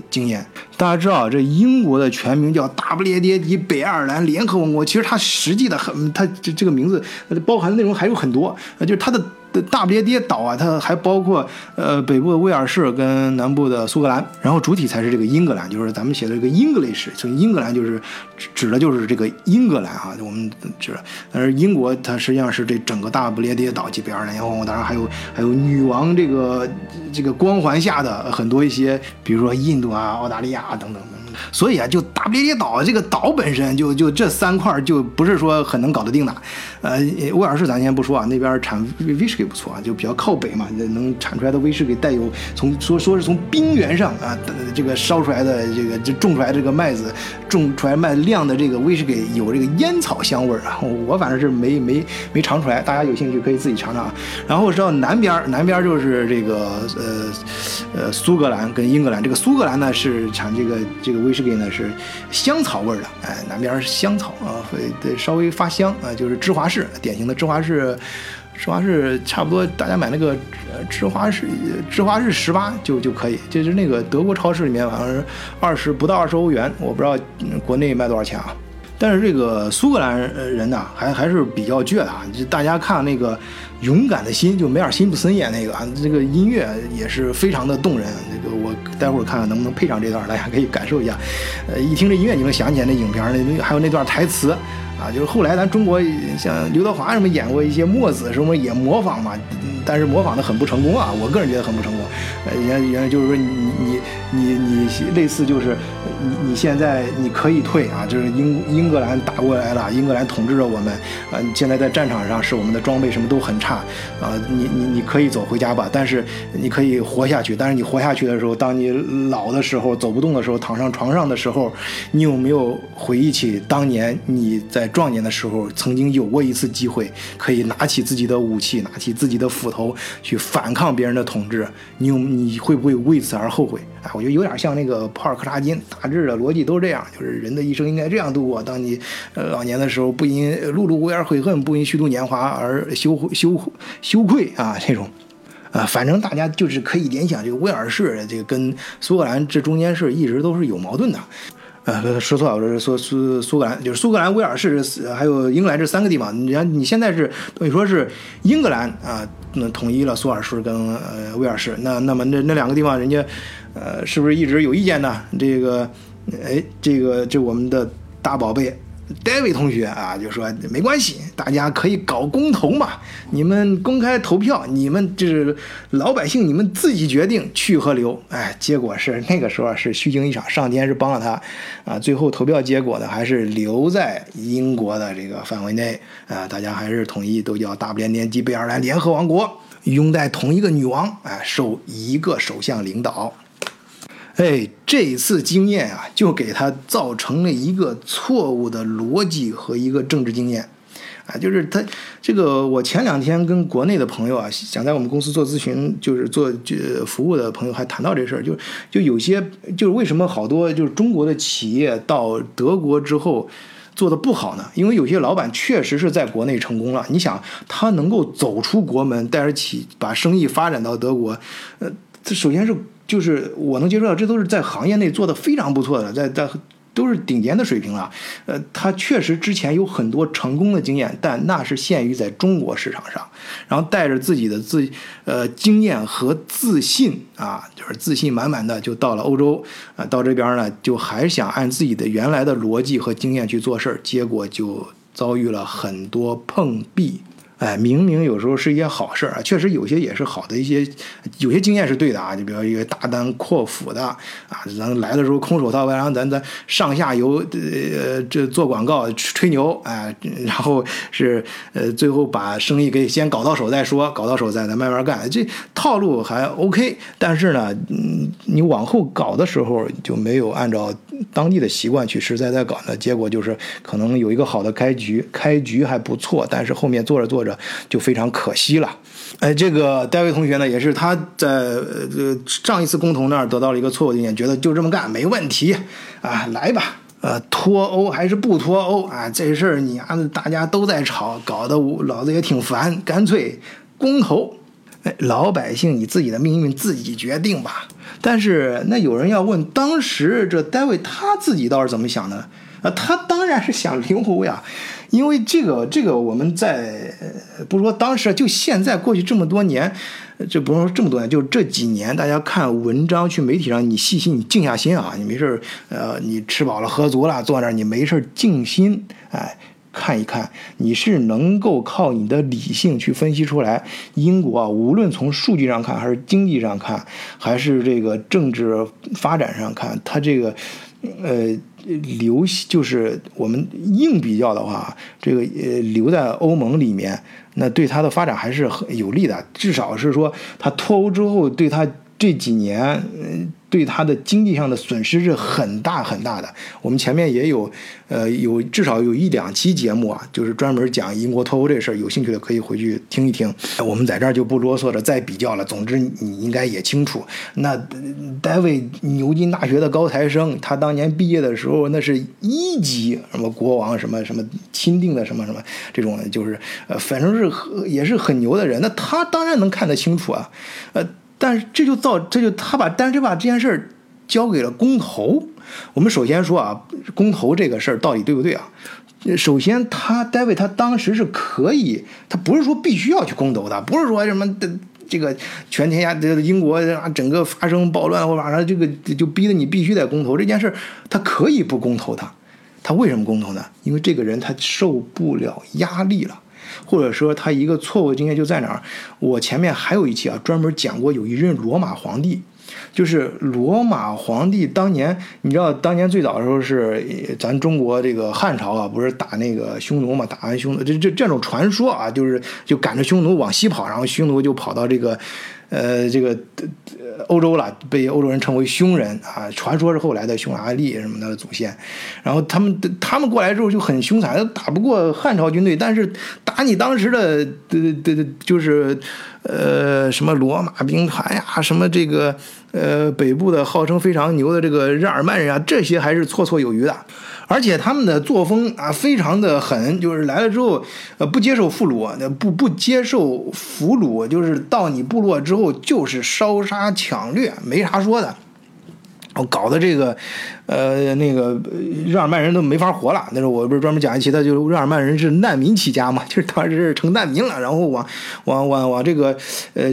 经验。大家知道，这英国的全名叫大不列颠及北爱尔兰联合王国，其实它实际的很，它这这个名字包含的内容还有很多，就是它的。大不列颠岛啊，它还包括呃北部的威尔士跟南部的苏格兰，然后主体才是这个英格兰，就是咱们写的这个 English，所以英格兰就是指的就是这个英格兰啊，我们指，而英国它实际上是这整个大不列颠岛及北爱尔兰联合王，当然还有还有女王这个这个光环下的很多一些，比如说印度啊、澳大利亚等等。所以啊，就大不列岛这个岛本身就就这三块就不是说很能搞得定的。呃，威尔士咱先不说啊，那边产威士忌不错啊，就比较靠北嘛，能产出来的威士忌带有从说说是从冰原上啊这个烧出来的这个就种出来这个麦子种出来麦酿的这个威士忌有这个烟草香味儿啊，我反正是没没没尝出来，大家有兴趣可以自己尝尝啊。然后是到南边南边就是这个呃呃苏格兰跟英格兰，这个苏格兰呢是产这个这个威士忌呢是香草味儿的，哎，南边是香草啊，会稍微发香啊，就是芝华士，典型的芝华士。芝华士差不多，大家买那个芝华士芝华士十八就就可以，就是那个德国超市里面好像是二十不到二十欧元，我不知道国内卖多少钱啊。但是这个苏格兰人呢，还还是比较倔的啊。就大家看那个勇敢的心，就梅尔辛普森演那个啊，这个音乐也是非常的动人。这个我待会儿看看能不能配上这段，大家可以感受一下。呃，一听这音乐，你能想起来那影片那还有那段台词。啊，就是后来咱中国像刘德华什么演过一些墨子什么也模仿嘛，但是模仿的很不成功啊，我个人觉得很不成功。呃，原原来就是说你你你你类似就是你你现在你可以退啊，就是英英格兰打过来了，英格兰统治着我们啊，现在在战场上是我们的装备什么都很差啊，你你你可以走回家吧，但是你可以活下去。但是你活下去的时候，当你老的时候走不动的时候，躺上床上的时候，你有没有回忆起当年你在？壮年的时候，曾经有过一次机会，可以拿起自己的武器，拿起自己的斧头去反抗别人的统治。你有你会不会为此而后悔？哎，我觉得有点像那个普尔克察金，大致的逻辑都是这样，就是人的一生应该这样度过。当你呃老年的时候，不因碌碌无为而悔恨，不因虚度年华而羞羞羞愧啊，这种，啊，反正大家就是可以联想这个威尔士，这个跟苏格兰这中间是一直都是有矛盾的。呃，说错了，我说苏苏格兰，就是苏格兰、威尔士还有英格兰这三个地方。你看，你现在是等于说是英格兰啊，那统一了苏尔士跟呃威尔士，那那么那那两个地方，人家呃是不是一直有意见呢？这个，哎，这个这我们的大宝贝。戴维同学啊，就说没关系，大家可以搞公投嘛，你们公开投票，你们就是老百姓，你们自己决定去和留。哎，结果是那个时候是虚惊一场，上天是帮了他啊。最后投票结果呢，还是留在英国的这个范围内啊，大家还是统一都叫大不列颠及北爱尔兰联合王国，拥戴同一个女王，哎，受一个首相领导。哎，这一次经验啊，就给他造成了一个错误的逻辑和一个政治经验，啊，就是他这个，我前两天跟国内的朋友啊，想在我们公司做咨询，就是做呃服务的朋友还谈到这事儿，就就有些就是为什么好多就是中国的企业到德国之后做的不好呢？因为有些老板确实是在国内成功了，你想他能够走出国门，带着企把生意发展到德国，呃，这首先是。就是我能接触到，这都是在行业内做的非常不错的，在在都是顶尖的水平了。呃，他确实之前有很多成功的经验，但那是限于在中国市场上。然后带着自己的自呃经验和自信啊，就是自信满满的就到了欧洲啊，到这边呢就还想按自己的原来的逻辑和经验去做事儿，结果就遭遇了很多碰壁。哎，明明有时候是一件好事儿啊，确实有些也是好的一些，有些经验是对的啊。就比如一个大单阔斧的啊，咱来的时候空手套白狼，咱咱上下游呃这做广告吹牛哎，然后是呃最后把生意给先搞到手再说，搞到手再咱慢慢干，这套路还 OK。但是呢，嗯，你往后搞的时候就没有按照当地的习惯去实实在在搞，那结果就是可能有一个好的开局，开局还不错，但是后面做着做着。就非常可惜了，哎，这个戴维同学呢，也是他在呃上一次公投那儿得到了一个错误经验，觉得就这么干没问题啊，来吧，呃，脱欧还是不脱欧啊？这事儿你啊，大家都在吵，搞得我老子也挺烦，干脆公投，哎，老百姓你自己的命运自己决定吧。但是那有人要问，当时这戴维他自己倒是怎么想的？啊，他当然是想留欧呀。因为这个，这个我们在不说当时，就现在过去这么多年，这不用说这么多年，就这几年，大家看文章去媒体上，你细心，你静下心啊，你没事呃，你吃饱了喝足了，坐那儿，你没事静心，哎，看一看，你是能够靠你的理性去分析出来，英国啊，无论从数据上看，还是经济上看，还是这个政治发展上看，它这个。呃，留就是我们硬比较的话，这个呃留在欧盟里面，那对他的发展还是很有利的。至少是说，他脱欧之后，对他这几年，嗯。对他的经济上的损失是很大很大的。我们前面也有，呃，有至少有一两期节目啊，就是专门讲英国脱欧这事儿。有兴趣的可以回去听一听。*laughs* 我们在这儿就不啰嗦着再比较了。总之，你应该也清楚，那戴维牛津大学的高材生，他当年毕业的时候，那是一级什么国王，什么什么钦定的什么什么这种，就是呃，反正是也是很牛的人。那他当然能看得清楚啊，呃。但是这就造，这就他把，但是把这件事儿交给了公投。我们首先说啊，公投这个事儿到底对不对啊？首先，他戴维他当时是可以，他不是说必须要去公投的，不是说什么的这个全天下这个英国啊整个发生暴乱或者啥这个就逼得你必须得公投这件事儿，他可以不公投的。他为什么公投呢？因为这个人他受不了压力了。或者说他一个错误经验就在哪儿？我前面还有一期啊，专门讲过有一任罗马皇帝，就是罗马皇帝当年，你知道当年最早的时候是咱中国这个汉朝啊，不是打那个匈奴嘛？打完匈奴，这这这种传说啊，就是就赶着匈奴往西跑，然后匈奴就跑到这个。呃，这个欧洲了，被欧洲人称为匈人啊，传说是后来的匈牙利什么的祖先。然后他们他们过来之后就很凶残，打不过汉朝军队，但是打你当时的的的的，就是呃什么罗马兵团呀，什么这个呃北部的号称非常牛的这个日耳曼人啊，这些还是绰绰有余的。而且他们的作风啊，非常的狠，就是来了之后，呃，不接受俘虏，不不接受俘虏，就是到你部落之后就是烧杀抢掠，没啥说的。我搞的这个，呃，那个日耳曼人都没法活了。那时候我不是专门讲一期，他就是日耳曼人是难民起家嘛，就是当时是成难民了，然后往 *laughs* 往往往这个呃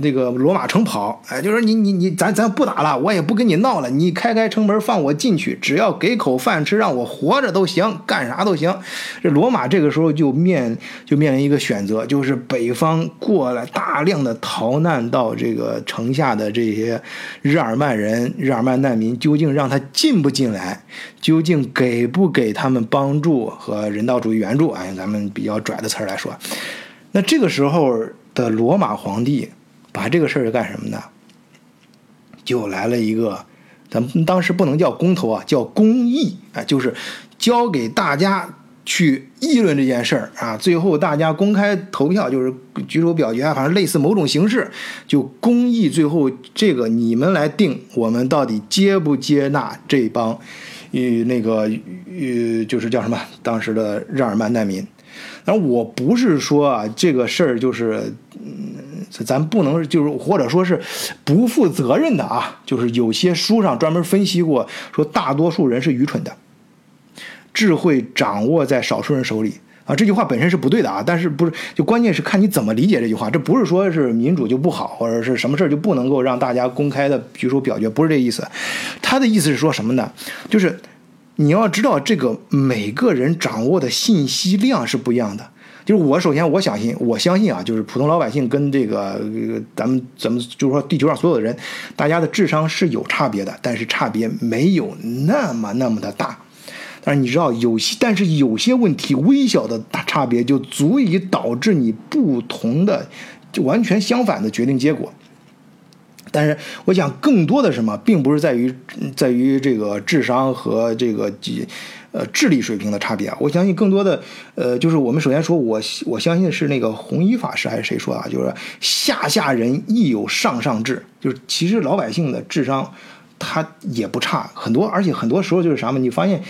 那个罗马城跑。哎，就说你你你，咱咱不打了，我也不跟你闹了，你开开城门放我进去，只要给口饭吃，让我活着都行，干啥都行。这罗马这个时候就面就面临一个选择，就是北方过来大量的逃难到这个城下的这些日耳曼人。日耳曼难民究竟让让他进不进来？究竟给不给他们帮助和人道主义援助？啊？用，咱们比较拽的词儿来说，那这个时候的罗马皇帝把这个事儿干什么呢？就来了一个，咱们当时不能叫公投啊，叫公议啊，就是交给大家。去议论这件事儿啊，最后大家公开投票，就是举手表决啊，反正类似某种形式，就公议。最后这个你们来定，我们到底接不接纳这帮，与那个与就是叫什么当时的日耳曼难民。然后我不是说啊，这个事儿就是，嗯，咱不能就是或者说是不负责任的啊，就是有些书上专门分析过，说大多数人是愚蠢的。智慧掌握在少数人手里啊！这句话本身是不对的啊，但是不是就关键是看你怎么理解这句话。这不是说是民主就不好，或者是什么事儿就不能够让大家公开的举手表决，不是这意思。他的意思是说什么呢？就是你要知道，这个每个人掌握的信息量是不一样的。就是我首先我相信，我相信啊，就是普通老百姓跟这个咱们咱们就是说地球上所有的人，大家的智商是有差别的，但是差别没有那么那么的大。但是你知道有些，但是有些问题微小的大差别就足以导致你不同的，就完全相反的决定结果。但是我想更多的什么，并不是在于在于这个智商和这个几呃智力水平的差别啊。我相信更多的呃，就是我们首先说，我我相信是那个弘一法师还是谁说啊？就是下下人亦有上上智，就是其实老百姓的智商。他也不差，很多，而且很多时候就是啥嘛？你发现，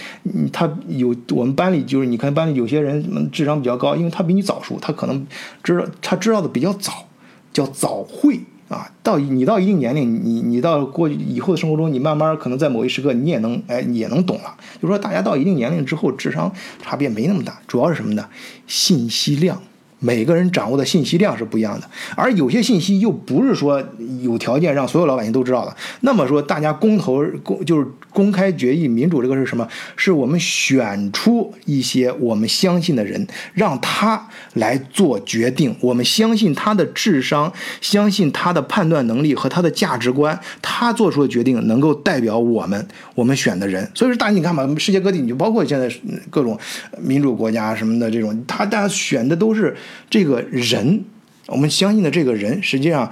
他有我们班里就是你看班里有些人智商比较高，因为他比你早熟，他可能知道他知道的比较早，叫早会啊。到你到一定年龄，你你到过以后的生活中，你慢慢可能在某一时刻，你也能哎也能懂了。就说大家到一定年龄之后，智商差别没那么大，主要是什么呢？信息量。每个人掌握的信息量是不一样的，而有些信息又不是说有条件让所有老百姓都知道的。那么说，大家公投公就是公。开决议民主这个是什么？是我们选出一些我们相信的人，让他来做决定。我们相信他的智商，相信他的判断能力和他的价值观，他做出的决定能够代表我们我们选的人。所以说，大家你看吧，世界各地，你就包括现在各种民主国家什么的这种，他大家选的都是这个人。我们相信的这个人，实际上，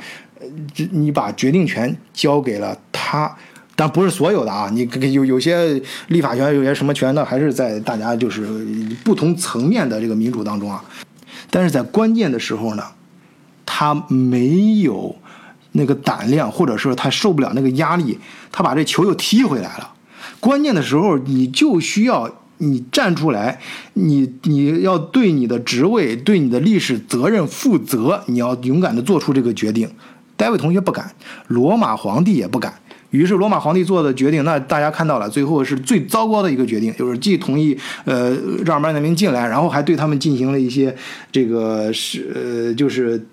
这你把决定权交给了他，但不是所有的啊。你有有些立法权，有些什么权呢？还是在大家就是不同层面的这个民主当中啊。但是在关键的时候呢，他没有那个胆量，或者说他受不了那个压力，他把这球又踢回来了。关键的时候，你就需要。你站出来，你你要对你的职位、对你的历史责任负责，你要勇敢的做出这个决定。戴维同学不敢，罗马皇帝也不敢。于是罗马皇帝做的决定，那大家看到了，最后是最糟糕的一个决定，就是既同意呃让班难民进来，然后还对他们进行了一些这个是呃就是。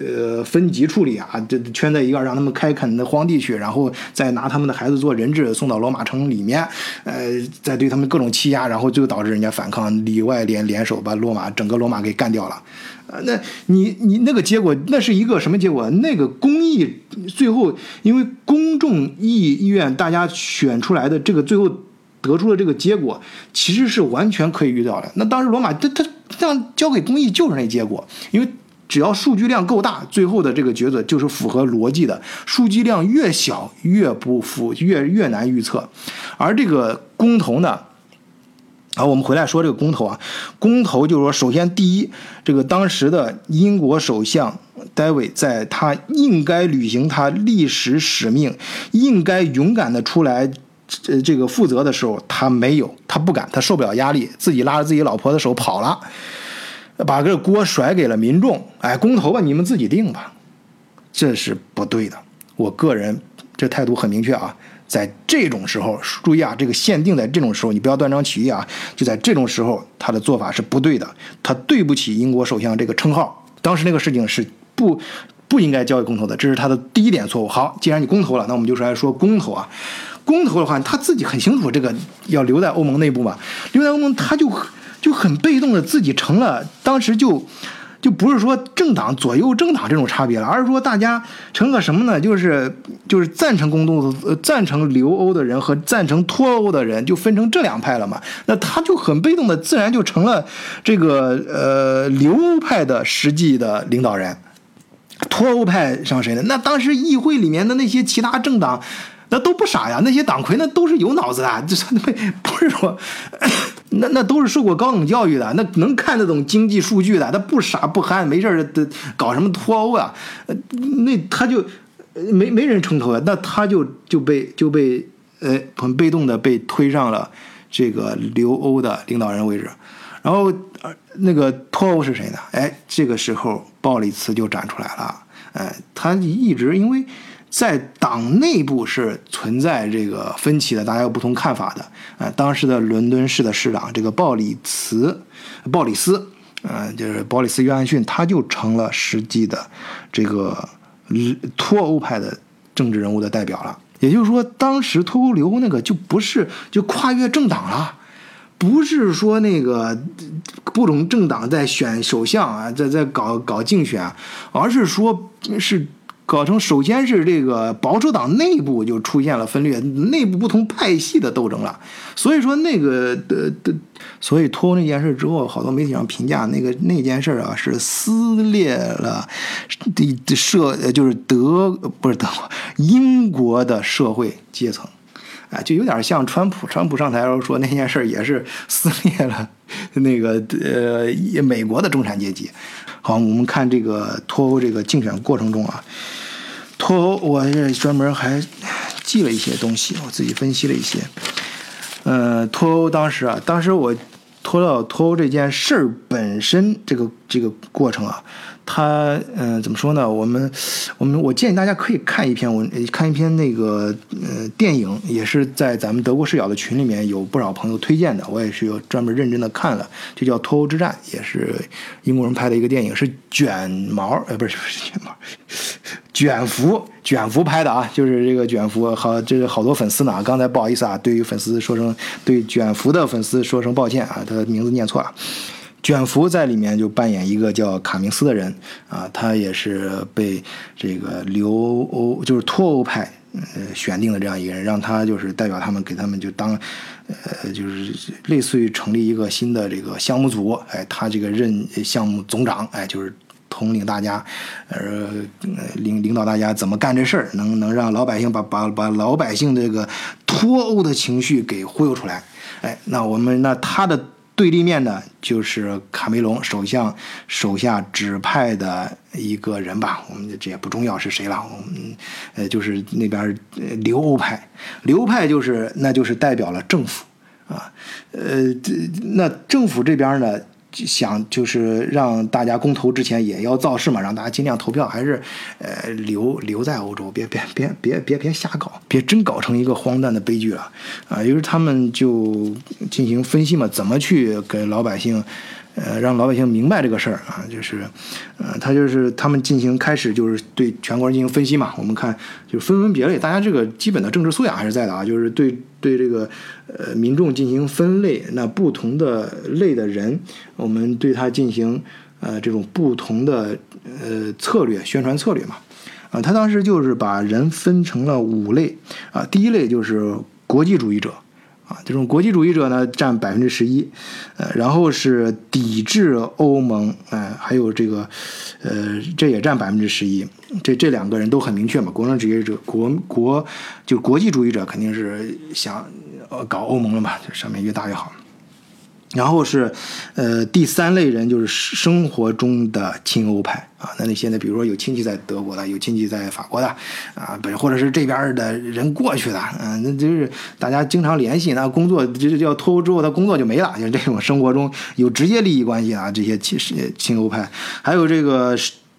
呃，分级处理啊，这圈在一个让他们开垦的荒地去，然后再拿他们的孩子做人质送到罗马城里面，呃，再对他们各种欺压，然后就导致人家反抗，里外联联手把罗马整个罗马给干掉了。呃，那你你那个结果，那是一个什么结果？那个公益最后因为公众意意愿，大家选出来的这个最后得出的这个结果，其实是完全可以预料的。那当时罗马他他这样交给公益就是那结果，因为。只要数据量够大，最后的这个抉择就是符合逻辑的。数据量越小，越不符，越越难预测。而这个公投呢？好，我们回来说这个公投啊。公投就是说，首先第一，这个当时的英国首相戴维在他应该履行他历史使命，应该勇敢的出来，呃，这个负责的时候，他没有，他不敢，他受不了压力，自己拉着自己老婆的手跑了。把这锅甩给了民众，哎，公投吧，你们自己定吧，这是不对的。我个人这态度很明确啊，在这种时候，注意啊，这个限定在这种时候，你不要断章取义啊。就在这种时候，他的做法是不对的，他对不起英国首相这个称号。当时那个事情是不不应该交给公投的，这是他的第一点错误。好，既然你公投了，那我们就是来说公投啊。公投的话，他自己很清楚这个要留在欧盟内部嘛，留在欧盟他就。就很被动的自己成了，当时就就不是说政党左右政党这种差别了，而是说大家成了什么呢？就是就是赞成公投、呃赞成留欧的人和赞成脱欧的人就分成这两派了嘛。那他就很被动的，自然就成了这个呃留欧派的实际的领导人。脱欧派上谁呢？那当时议会里面的那些其他政党。那都不傻呀，那些党魁那都是有脑子的，就 *laughs* 是不是说，那那都是受过高等教育的，那能看得懂经济数据的，他不傻不憨，没事儿的搞什么脱欧啊？那他就没没人撑头啊，那他就就被就被呃很被动的被推上了这个留欧的领导人位置，然后呃那个脱欧是谁呢？哎，这个时候鲍里茨就站出来了，哎，他一直因为。在党内部是存在这个分歧的，大家有不同看法的。啊，当时的伦敦市的市长这个鲍里茨、鲍里斯，呃，就是鲍里斯·约翰逊，他就成了实际的这个脱欧派的政治人物的代表了。也就是说，当时脱欧留欧那个就不是就跨越政党了，不是说那个不同政党在选首相啊，在在搞搞竞选，而是说是。搞成首先是这个保守党内部就出现了分裂，内部不同派系的斗争了。所以说那个的的，所以脱欧那件事之后，好多媒体上评价那个那件事啊是撕裂了的社，就是德不是德国英国的社会阶层，哎，就有点像川普，川普上台时候说那件事也是撕裂了那个呃美国的中产阶级。好，我们看这个脱欧这个竞选过程中啊。脱欧，我这专门还记了一些东西，我自己分析了一些。呃，脱欧当时啊，当时我脱到脱欧这件事儿本身，这个这个过程啊，他嗯、怎么说呢？我们我们我建议大家可以看一篇文，看一篇那个呃电影，也是在咱们德国视角的群里面有不少朋友推荐的，我也是有专门认真的看了，就叫《脱欧之战》，也是英国人拍的一个电影，是卷毛呃不是不是卷毛，卷福卷福拍的啊，就是这个卷福，好，这个好多粉丝呢。刚才不好意思啊，对于粉丝说声对卷福的粉丝说声抱歉啊，他的名字念错了。卷福在里面就扮演一个叫卡明斯的人啊，他也是被这个留欧就是脱欧派呃选定的这样一个人，让他就是代表他们给他们就当呃就是类似于成立一个新的这个项目组，哎，他这个任项目总长，哎，就是。统领大家，呃，领领导大家怎么干这事儿，能能让老百姓把把把老百姓这个脱欧的情绪给忽悠出来。哎，那我们那他的对立面呢，就是卡梅隆首相手下指派的一个人吧，我们这也不重要是谁了，我们呃就是那边呃留欧派，留派就是那就是代表了政府啊，呃，这那政府这边呢。想就是让大家公投之前也要造势嘛，让大家尽量投票，还是呃留留在欧洲，别别别别别别瞎搞，别真搞成一个荒诞的悲剧了啊！于是他们就进行分析嘛，怎么去给老百姓。呃，让老百姓明白这个事儿啊，就是，呃，他就是他们进行开始就是对全国人进行分析嘛。我们看就是分门别类，大家这个基本的政治素养还是在的啊。就是对对这个呃民众进行分类，那不同的类的人，我们对他进行呃这种不同的呃策略宣传策略嘛。啊，他当时就是把人分成了五类啊，第一类就是国际主义者。啊，这种国际主义者呢占百分之十一，呃，然后是抵制欧盟，嗯，还有这个，呃，这也占百分之十一。这这两个人都很明确嘛，国政主义者，国国就国际主义者肯定是想呃搞欧盟了嘛，就上面越大越好。然后是，呃，第三类人就是生活中的亲欧派啊。那你现在比如说有亲戚在德国的，有亲戚在法国的，啊，不或者是这边的人过去的，嗯，那就是大家经常联系。那工作就是要脱欧之后，他工作就没了，就是这种生活中有直接利益关系啊。这些亲亲欧派，还有这个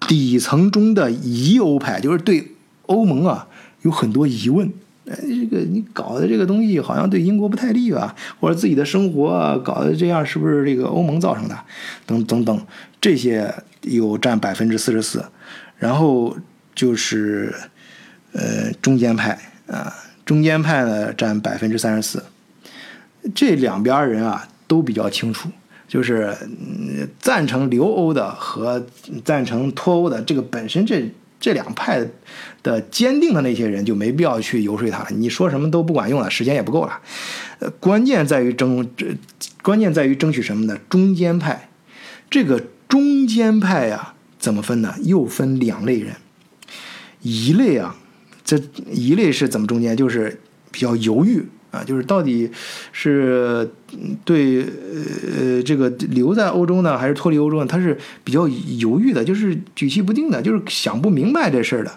底层中的疑欧派，就是对欧盟啊有很多疑问。哎，这个你搞的这个东西好像对英国不太利吧？或者自己的生活搞得这样，是不是这个欧盟造成的？等等等，这些有占百分之四十四，然后就是呃中间派啊，中间派呢占百分之三十四，这两边人啊都比较清楚，就是赞成留欧的和赞成脱欧的，这个本身这。这两派的坚定的那些人就没必要去游说他了，你说什么都不管用了，时间也不够了。呃，关键在于争，这关键在于争取什么呢？中间派，这个中间派呀，怎么分呢？又分两类人，一类啊，这一类是怎么中间？就是比较犹豫。啊，就是到底是对呃这个留在欧洲呢，还是脱离欧洲呢？他是比较犹豫的，就是举棋不定的，就是想不明白这事儿的。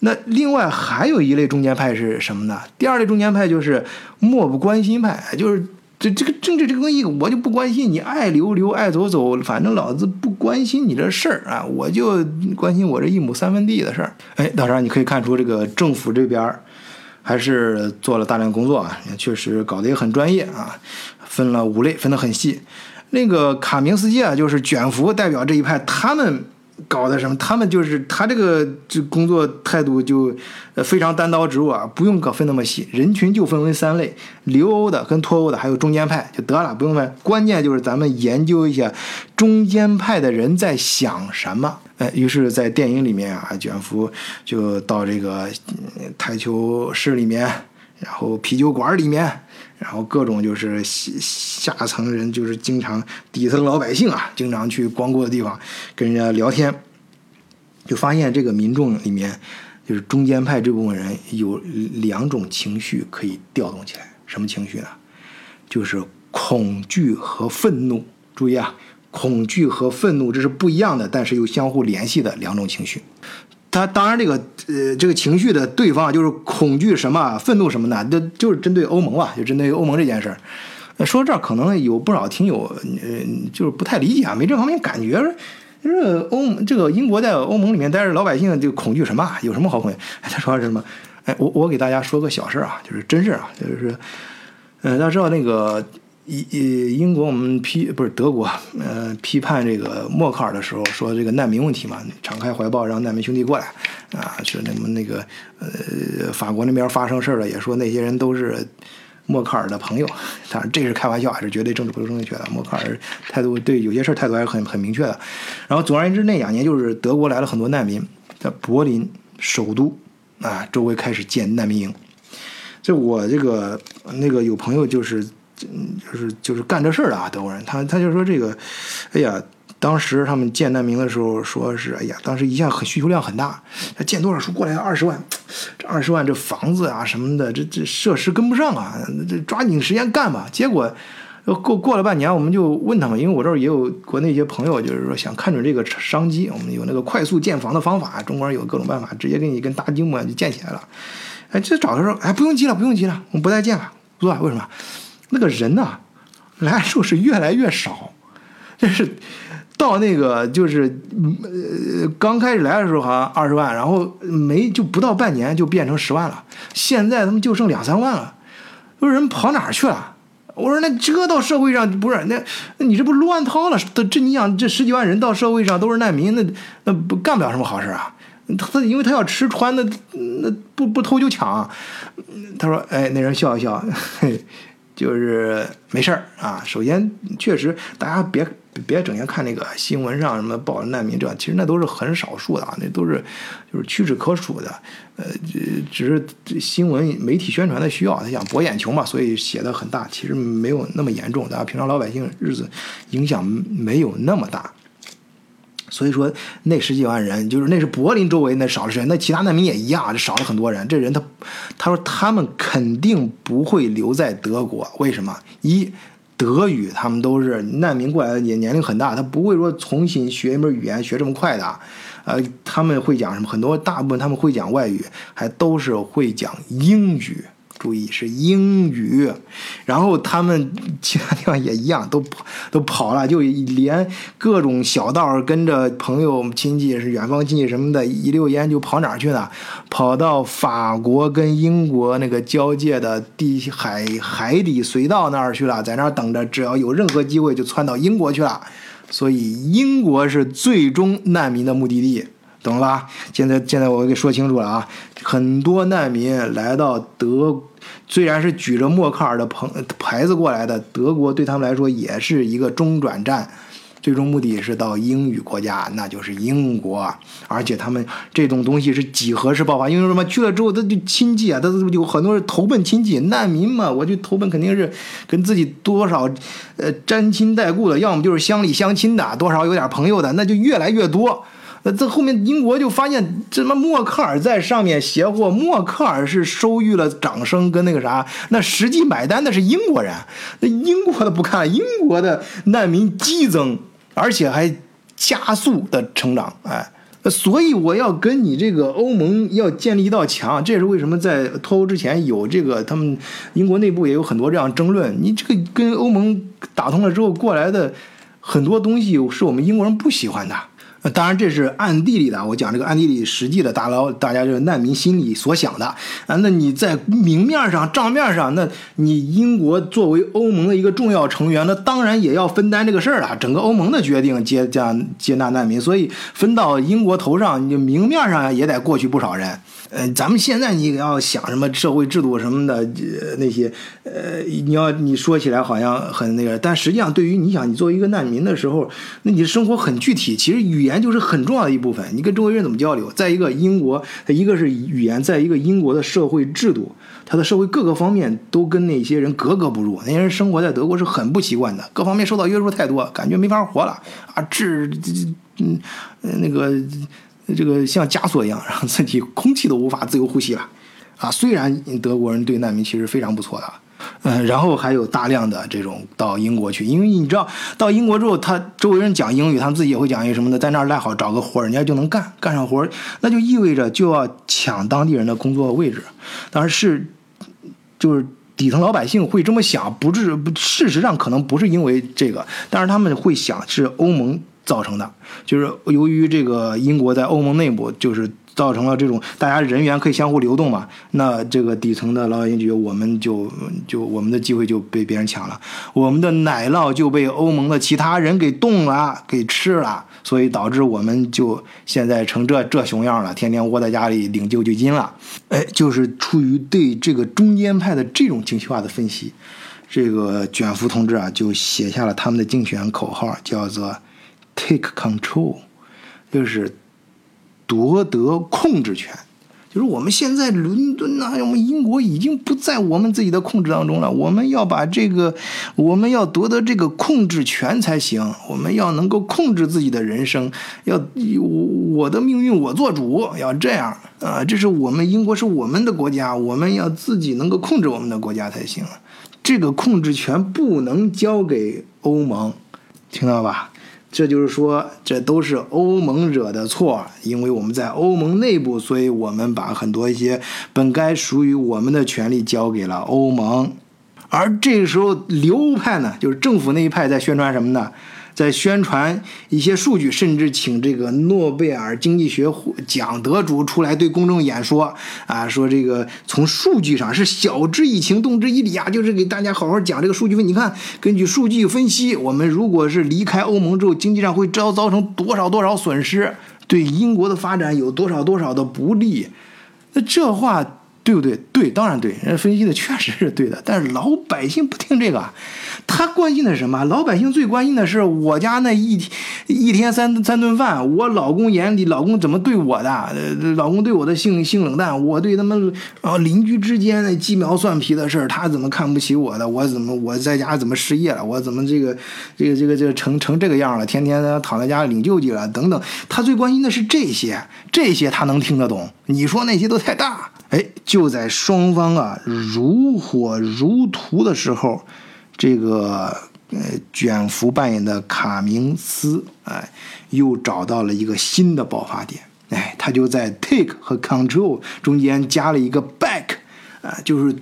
那另外还有一类中间派是什么呢？第二类中间派就是漠不关心派，就是这这个政治这个东西我就不关心，你爱留留爱走走，反正老子不关心你这事儿啊，我就关心我这一亩三分地的事儿。哎，当然你可以看出这个政府这边儿。还是做了大量工作啊，也确实搞得也很专业啊，分了五类，分得很细。那个卡明斯基啊，就是卷福代表这一派，他们搞的什么？他们就是他这个这工作态度就非常单刀直入啊，不用搞分那么细，人群就分为三类：留欧的、跟脱欧的，还有中间派就得了，不用分。关键就是咱们研究一下中间派的人在想什么。哎，于是，在电影里面啊，卷福就到这个台球室里面，然后啤酒馆里面，然后各种就是下下层人，就是经常底层老百姓啊，经常去光顾的地方，跟人家聊天，就发现这个民众里面，就是中间派这部分人有两种情绪可以调动起来，什么情绪呢？就是恐惧和愤怒。注意啊！恐惧和愤怒这是不一样的，但是又相互联系的两种情绪。他当然这个呃这个情绪的对方就是恐惧什么、愤怒什么的，这就是针对欧盟吧，就针对欧盟这件事儿。说这儿可能有不少听友呃就是不太理解啊，没这方面感觉。就是欧这个英国在欧盟里面待着，老百姓就恐惧什么？有什么好恐惧？他说什么？哎，我我给大家说个小事儿啊，就是真事儿啊，就是，呃，大家知道那个英英国我们批不是德国，呃，批判这个默克尔的时候说这个难民问题嘛，敞开怀抱让难民兄弟过来啊，是那么那个呃法国那边发生事了，也说那些人都是。默克尔的朋友，当然这是开玩笑，还是绝对政治不正确的。默克尔态度对有些事态度还是很很明确的。然后总而言之，那两年就是德国来了很多难民，在柏林首都啊周围开始建难民营。这我这个那个有朋友就是就是就是干这事儿的啊，德国人，他他就说这个，哎呀。当时他们建难民的时候，说是哎呀，当时一下很需求量很大，他建多少书过来二十万，这二十万这房子啊什么的，这这设施跟不上啊，这抓紧时间干吧。结果过过了半年，我们就问他们，因为我这儿也有国内一些朋友，就是说想看准这个商机，我们有那个快速建房的方法，中国人有各种办法，直接给你跟搭积木就建起来了。哎，这找他说，哎，不用急了，不用急了，我们不再建了，不做，为什么？那个人呐，来的时候是越来越少，就是。到那个就是呃刚开始来的时候好像二十万，然后没就不到半年就变成十万了。现在他们就剩两三万了，说人跑哪儿去了？我说那这到社会上不是那你这不乱套了？这这你想这十几万人到社会上都是难民，那那不干不了什么好事啊？他因为他要吃穿，那那不不偷就抢。他说哎，那人笑一笑，就是没事儿啊。首先确实大家别。别整天看那个新闻上什么报难民这，其实那都是很少数的啊，那都是就是屈指可数的，呃，只是新闻媒体宣传的需要，他想博眼球嘛，所以写的很大，其实没有那么严重，大家平常老百姓日子影响没有那么大。所以说那十几万人，就是那是柏林周围那少了人，那其他难民也一样，就少了很多人。这人他他说他们肯定不会留在德国，为什么？一德语，他们都是难民过来的，也年龄很大，他不会说重新学一门语言学这么快的，呃，他们会讲什么？很多大部分他们会讲外语，还都是会讲英语。注意是英语，然后他们其他地方也一样，都都跑了，就连各种小道跟着朋友亲戚是远方亲戚什么的，一溜烟就跑哪儿去了？跑到法国跟英国那个交界的地海海底隧道那儿去了，在那儿等着，只要有任何机会就窜到英国去了。所以英国是最终难民的目的地。懂了？现在现在我给说清楚了啊！很多难民来到德，虽然是举着默克尔的朋牌子过来的，德国对他们来说也是一个中转站，最终目的是到英语国家，那就是英国。而且他们这种东西是几何式爆发，因为什么？去了之后他就亲戚啊，他有很多人投奔亲戚，难民嘛，我就投奔肯定是跟自己多少呃沾亲带故的，要么就是乡里乡亲的，多少有点朋友的，那就越来越多。那这后面英国就发现，这么默克尔在上面邪货，默克尔是收益了掌声跟那个啥，那实际买单的是英国人。那英国的不看，英国的难民激增，而且还加速的成长，哎，所以我要跟你这个欧盟要建立一道墙，这也是为什么在脱欧之前有这个，他们英国内部也有很多这样争论。你这个跟欧盟打通了之后过来的很多东西，是我们英国人不喜欢的。呃当然，这是暗地里的。我讲这个暗地里实际的，大佬，大家就是难民心里所想的啊。那你在明面上、账面上，那你英国作为欧盟的一个重要成员，那当然也要分担这个事儿了。整个欧盟的决定接这样接纳难民，所以分到英国头上，你就明面上也得过去不少人。嗯，咱们现在你要想什么社会制度什么的，那些，呃，你要你说起来好像很那个，但实际上对于你想你作为一个难民的时候，那你的生活很具体，其实语言就是很重要的一部分。你跟周围人怎么交流？再一个，英国一个是语言，再一个英国的社会制度，它的社会各个方面都跟那些人格格不入。那些人生活在德国是很不习惯的，各方面受到约束太多，感觉没法活了啊！治，嗯，那个。这个像枷锁一样，*laughs* 让自己空气都无法自由呼吸了，啊！虽然德国人对难民其实非常不错的，嗯，然后还有大量的这种到英国去，因为你知道，到英国之后，他周围人讲英语，他们自己也会讲英语什么的，在那儿赖好找个活，人家就能干，干上活，那就意味着就要抢当地人的工作位置，当然是就是底层老百姓会这么想，不是事实上可能不是因为这个，但是他们会想是欧盟。造成的，就是由于这个英国在欧盟内部就是造成了这种大家人员可以相互流动嘛，那这个底层的老百姓觉得我们就就我们的机会就被别人抢了，我们的奶酪就被欧盟的其他人给动了，给吃了，所以导致我们就现在成这这熊样了，天天窝在家里领救济金了。哎，就是出于对这个中间派的这种精细化的分析，这个卷福同志啊就写下了他们的竞选口号，叫做 “Take Control”，就是夺得控制权。就是我们现在伦敦呐、我们英国已经不在我们自己的控制当中了。我们要把这个，我们要夺得这个控制权才行。我们要能够控制自己的人生，要我我的命运我做主，要这样啊！这是我们英国是我们的国家，我们要自己能够控制我们的国家才行。这个控制权不能交给欧盟，听到吧？这就是说，这都是欧盟惹的错，因为我们在欧盟内部，所以我们把很多一些本该属于我们的权利交给了欧盟。而这个时候，流派呢，就是政府那一派在宣传什么呢？在宣传一些数据，甚至请这个诺贝尔经济学奖得主出来对公众演说啊，说这个从数据上是晓之以情，动之以理啊，就是给大家好好讲这个数据分。你看，根据数据分析，我们如果是离开欧盟之后，经济上会遭造成多少多少损失，对英国的发展有多少多少的不利。那这话。对不对？对，当然对，人家分析的确实是对的。但是老百姓不听这个，他关心的是什么？老百姓最关心的是我家那一一天三三顿饭，我老公眼里老公怎么对我的？呃，老公对我的性性冷淡，我对他们啊邻居之间那鸡毛蒜皮的事儿，他怎么看不起我的？我怎么我在家怎么失业了？我怎么这个这个这个这个成成这个样了？天天躺在家里领救济了等等。他最关心的是这些，这些他能听得懂。你说那些都太大。哎，就就在双方啊如火如荼的时候，这个呃卷福扮演的卡明斯哎，又找到了一个新的爆发点。哎，他就在 take 和 control 中间加了一个 back，啊，就是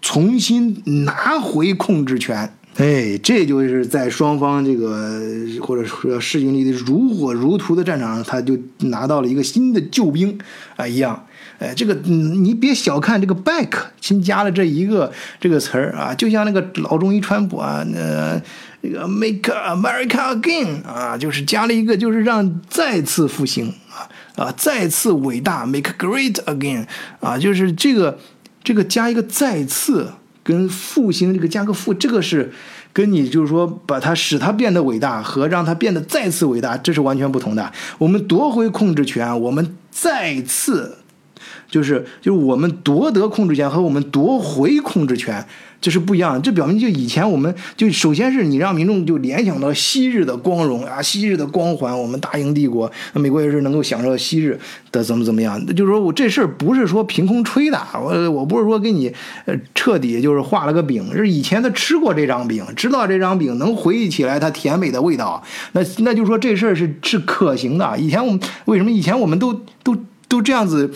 重新拿回控制权。哎，这就是在双方这个或者说势均力敌、如火如荼的战场上，他就拿到了一个新的救兵啊一样。哎，这个你别小看这个 back，新加了这一个这个词儿啊，就像那个老中医川普啊，那那个 make America again 啊，就是加了一个，就是让再次复兴啊啊，再次伟大 make great again 啊，就是这个这个加一个再次。跟复兴这个加个复，这个是跟你就是说把它使它变得伟大和让它变得再次伟大，这是完全不同的。我们夺回控制权，我们再次就是就是我们夺得控制权和我们夺回控制权。这是不一样的，这表明就以前我们就首先是你让民众就联想到昔日的光荣啊，昔日的光环，我们大英帝国，那美国也是能够享受昔日的怎么怎么样。就是说我这事儿不是说凭空吹的，我我不是说给你呃彻底就是画了个饼，是以前他吃过这张饼，知道这张饼能回忆起来它甜美的味道，那那就说这事儿是是可行的。以前我们为什么以前我们都都都这样子？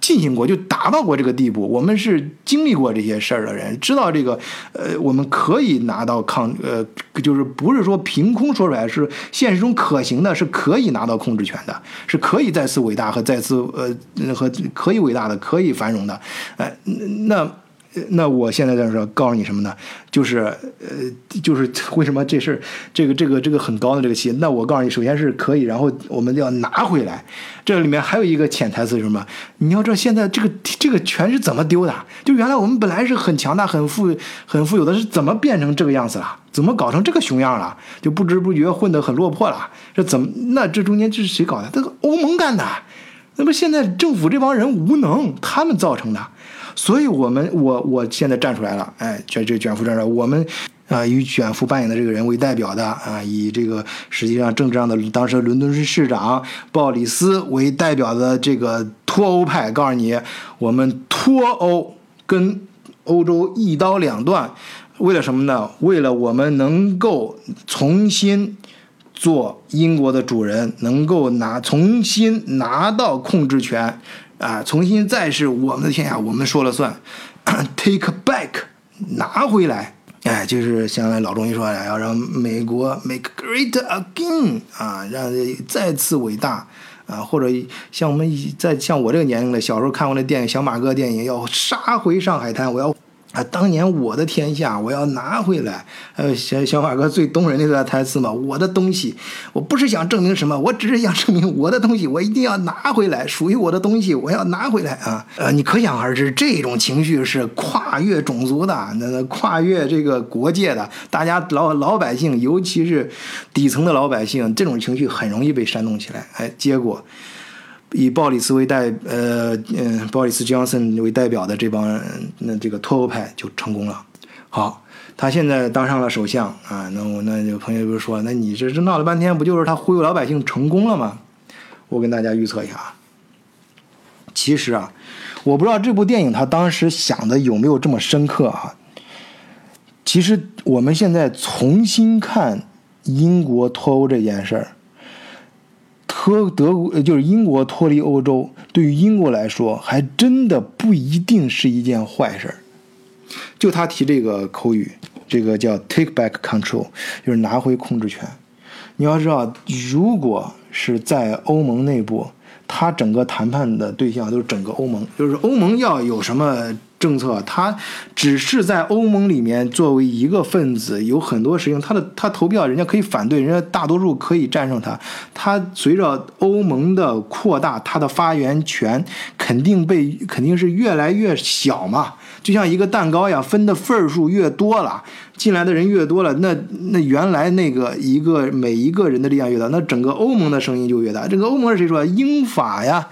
进行过就达到过这个地步，我们是经历过这些事儿的人，知道这个，呃，我们可以拿到抗，呃，就是不是说凭空说出来，是现实中可行的，是可以拿到控制权的，是可以再次伟大和再次呃和可以伟大的，可以繁荣的，哎，那。那我现在在这，告诉你什么呢？就是呃，就是为什么这事儿，这个这个这个很高的这个戏。那我告诉你，首先是可以，然后我们要拿回来。这里面还有一个潜台词是什么？你要知道现在这个这个权是怎么丢的？就原来我们本来是很强大、很富、很富有的，是怎么变成这个样子了？怎么搞成这个熊样了？就不知不觉混得很落魄了。这怎么？那这中间这是谁搞的？这个欧盟干的。那么现在政府这帮人无能，他们造成的。所以，我们我我现在站出来了，哎，这这卷福站出来，我们啊以卷福扮演的这个人为代表的啊，以这个实际上政治上的当时伦敦市市长鲍里斯为代表的这个脱欧派，告诉你，我们脱欧跟欧洲一刀两断，为了什么呢？为了我们能够重新做英国的主人，能够拿重新拿到控制权。啊，重新再是我们的天下，我们说了算，*coughs* take back，拿回来，哎，就是像老中医说的，要让美国 make great again 啊，让再次伟大啊，或者像我们在像我这个年龄的，小时候看过那电影《小马哥》电影，要杀回上海滩，我要。啊！当年我的天下，我要拿回来。呃，小小马哥最动人那段台词嘛，我的东西，我不是想证明什么，我只是想证明我的东西，我一定要拿回来，属于我的东西，我要拿回来啊！呃，你可想而知，这种情绪是跨越种族的，那那跨越这个国界的，大家老老百姓，尤其是底层的老百姓，这种情绪很容易被煽动起来。哎，结果。以鲍里斯为代，呃，嗯，鲍里斯·江森为代表的这帮那这个脱欧派就成功了。好，他现在当上了首相啊，那我那有朋友就说，那你这这闹了半天，不就是他忽悠老百姓成功了吗？我跟大家预测一下啊，其实啊，我不知道这部电影他当时想的有没有这么深刻啊。其实我们现在重新看英国脱欧这件事儿。脱德国就是英国脱离欧洲，对于英国来说，还真的不一定是一件坏事儿。就他提这个口语，这个叫 “take back control”，就是拿回控制权。你要知道，如果是在欧盟内部，他整个谈判的对象都是整个欧盟，就是欧盟要有什么。政策，他只是在欧盟里面作为一个分子，有很多事情，他的他投票，人家可以反对，人家大多数可以战胜他。他随着欧盟的扩大，他的发言权肯定被肯定是越来越小嘛。就像一个蛋糕一样，分的份数越多了，进来的人越多了，那那原来那个一个每一个人的力量越大，那整个欧盟的声音就越大。这个欧盟是谁说？英法呀。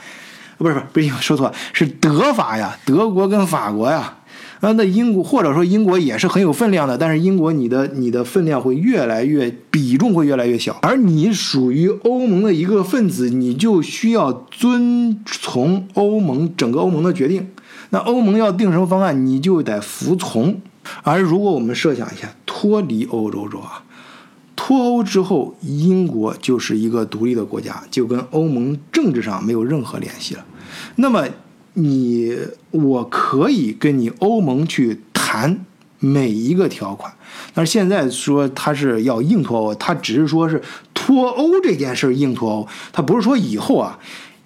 不是不是不是，说错，是德法呀，德国跟法国呀，啊，那英国或者说英国也是很有分量的，但是英国你的你的分量会越来越比重会越来越小，而你属于欧盟的一个分子，你就需要遵从欧盟整个欧盟的决定，那欧盟要定什么方案，你就得服从。而如果我们设想一下脱离欧洲之后啊，脱欧之后，英国就是一个独立的国家，就跟欧盟政治上没有任何联系了。那么，你我可以跟你欧盟去谈每一个条款，但是现在说他是要硬脱欧，他只是说是脱欧这件事硬脱欧，他不是说以后啊，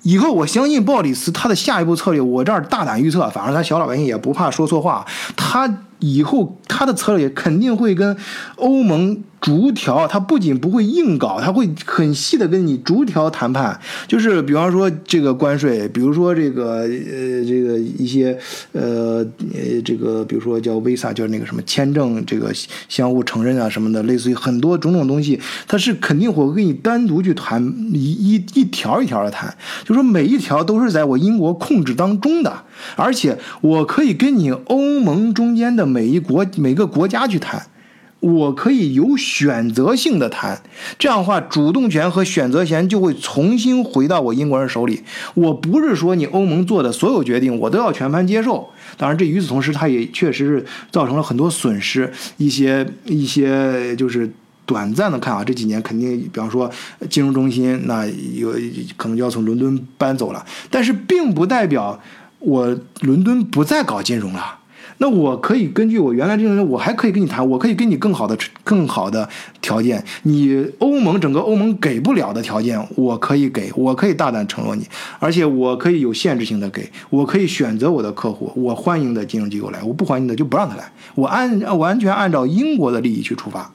以后我相信鲍里斯他的下一步策略，我这儿大胆预测，反正他小老百姓也不怕说错话，他以后他的策略肯定会跟欧盟。逐条，他不仅不会硬搞，他会很细的跟你逐条谈判。就是比方说这个关税，比如说这个呃这个一些呃呃这个比如说叫 visa，叫那个什么签证，这个相互承认啊什么的，类似于很多种种东西，他是肯定会跟你单独去谈一一一条一条的谈。就说每一条都是在我英国控制当中的，而且我可以跟你欧盟中间的每一国每个国家去谈。我可以有选择性的谈，这样的话，主动权和选择权就会重新回到我英国人手里。我不是说你欧盟做的所有决定我都要全盘接受，当然这与此同时，它也确实是造成了很多损失，一些一些就是短暂的看啊，这几年肯定，比方说金融中心那有可能就要从伦敦搬走了，但是并不代表我伦敦不再搞金融了。那我可以根据我原来这种，我还可以跟你谈，我可以给你更好的、更好的条件。你欧盟整个欧盟给不了的条件，我可以给，我可以大胆承诺你，而且我可以有限制性的给，我可以选择我的客户，我欢迎的金融机构来，我不欢迎的就不让他来。我按完全按照英国的利益去出发，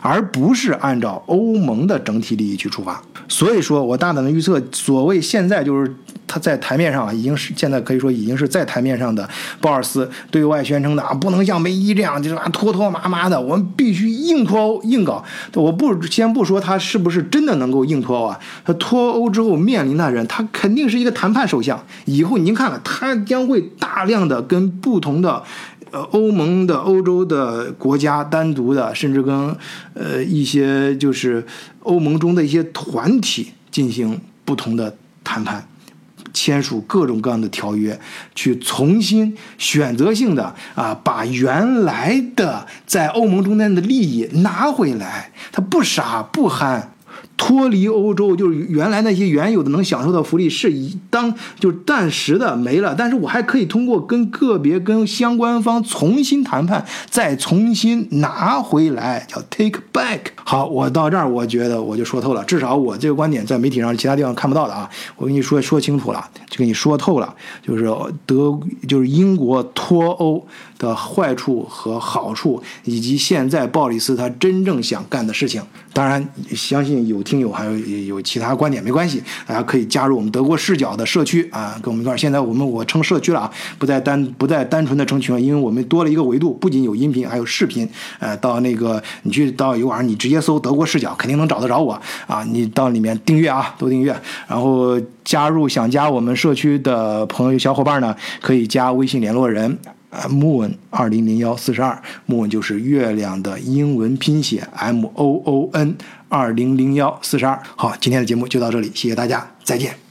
而不是按照欧盟的整体利益去出发。所以说我大胆的预测，所谓现在就是。他在台面上啊，已经是现在可以说已经是在台面上的。鲍尔斯对外宣称的啊，不能像梅伊这样，就是啊拖拖麻麻的，我们必须硬脱欧硬搞。我不先不说他是不是真的能够硬脱欧啊，他脱欧之后面临的人，他肯定是一个谈判首相。以后您看看，他将会大量的跟不同的呃欧盟的欧洲的国家单独的，甚至跟呃一些就是欧盟中的一些团体进行不同的谈判。签署各种各样的条约，去重新选择性的啊，把原来的在欧盟中间的利益拿回来。他不傻不憨，脱离欧洲，就是原来那些原有的能享受到福利是以当就是暂时的没了，但是我还可以通过跟个别跟相关方重新谈判，再重新拿回来，叫 take back。好，我到这儿，我觉得我就说透了，至少我这个观点在媒体上其他地方看不到的啊，我跟你说说清楚了，就跟你说透了，就是德就是英国脱欧的坏处和好处，以及现在鲍里斯他真正想干的事情。当然，相信有听友还有有其他观点没关系，大家可以加入我们德国视角的社区啊，跟我们一块儿。现在我们我称社区了啊，不再单不再单纯的称群了，因为我们多了一个维度，不仅有音频，还有视频。呃，到那个你去到有网上，你直接搜德国视角，肯定能找得着我啊。你到里面订阅啊，都订阅，然后加入想加我们社区的朋友小伙伴呢，可以加微信联络人。啊，moon 二零零幺四十二，moon 就是月亮的英文拼写，m o o n 二零零幺四十二。好，今天的节目就到这里，谢谢大家，再见。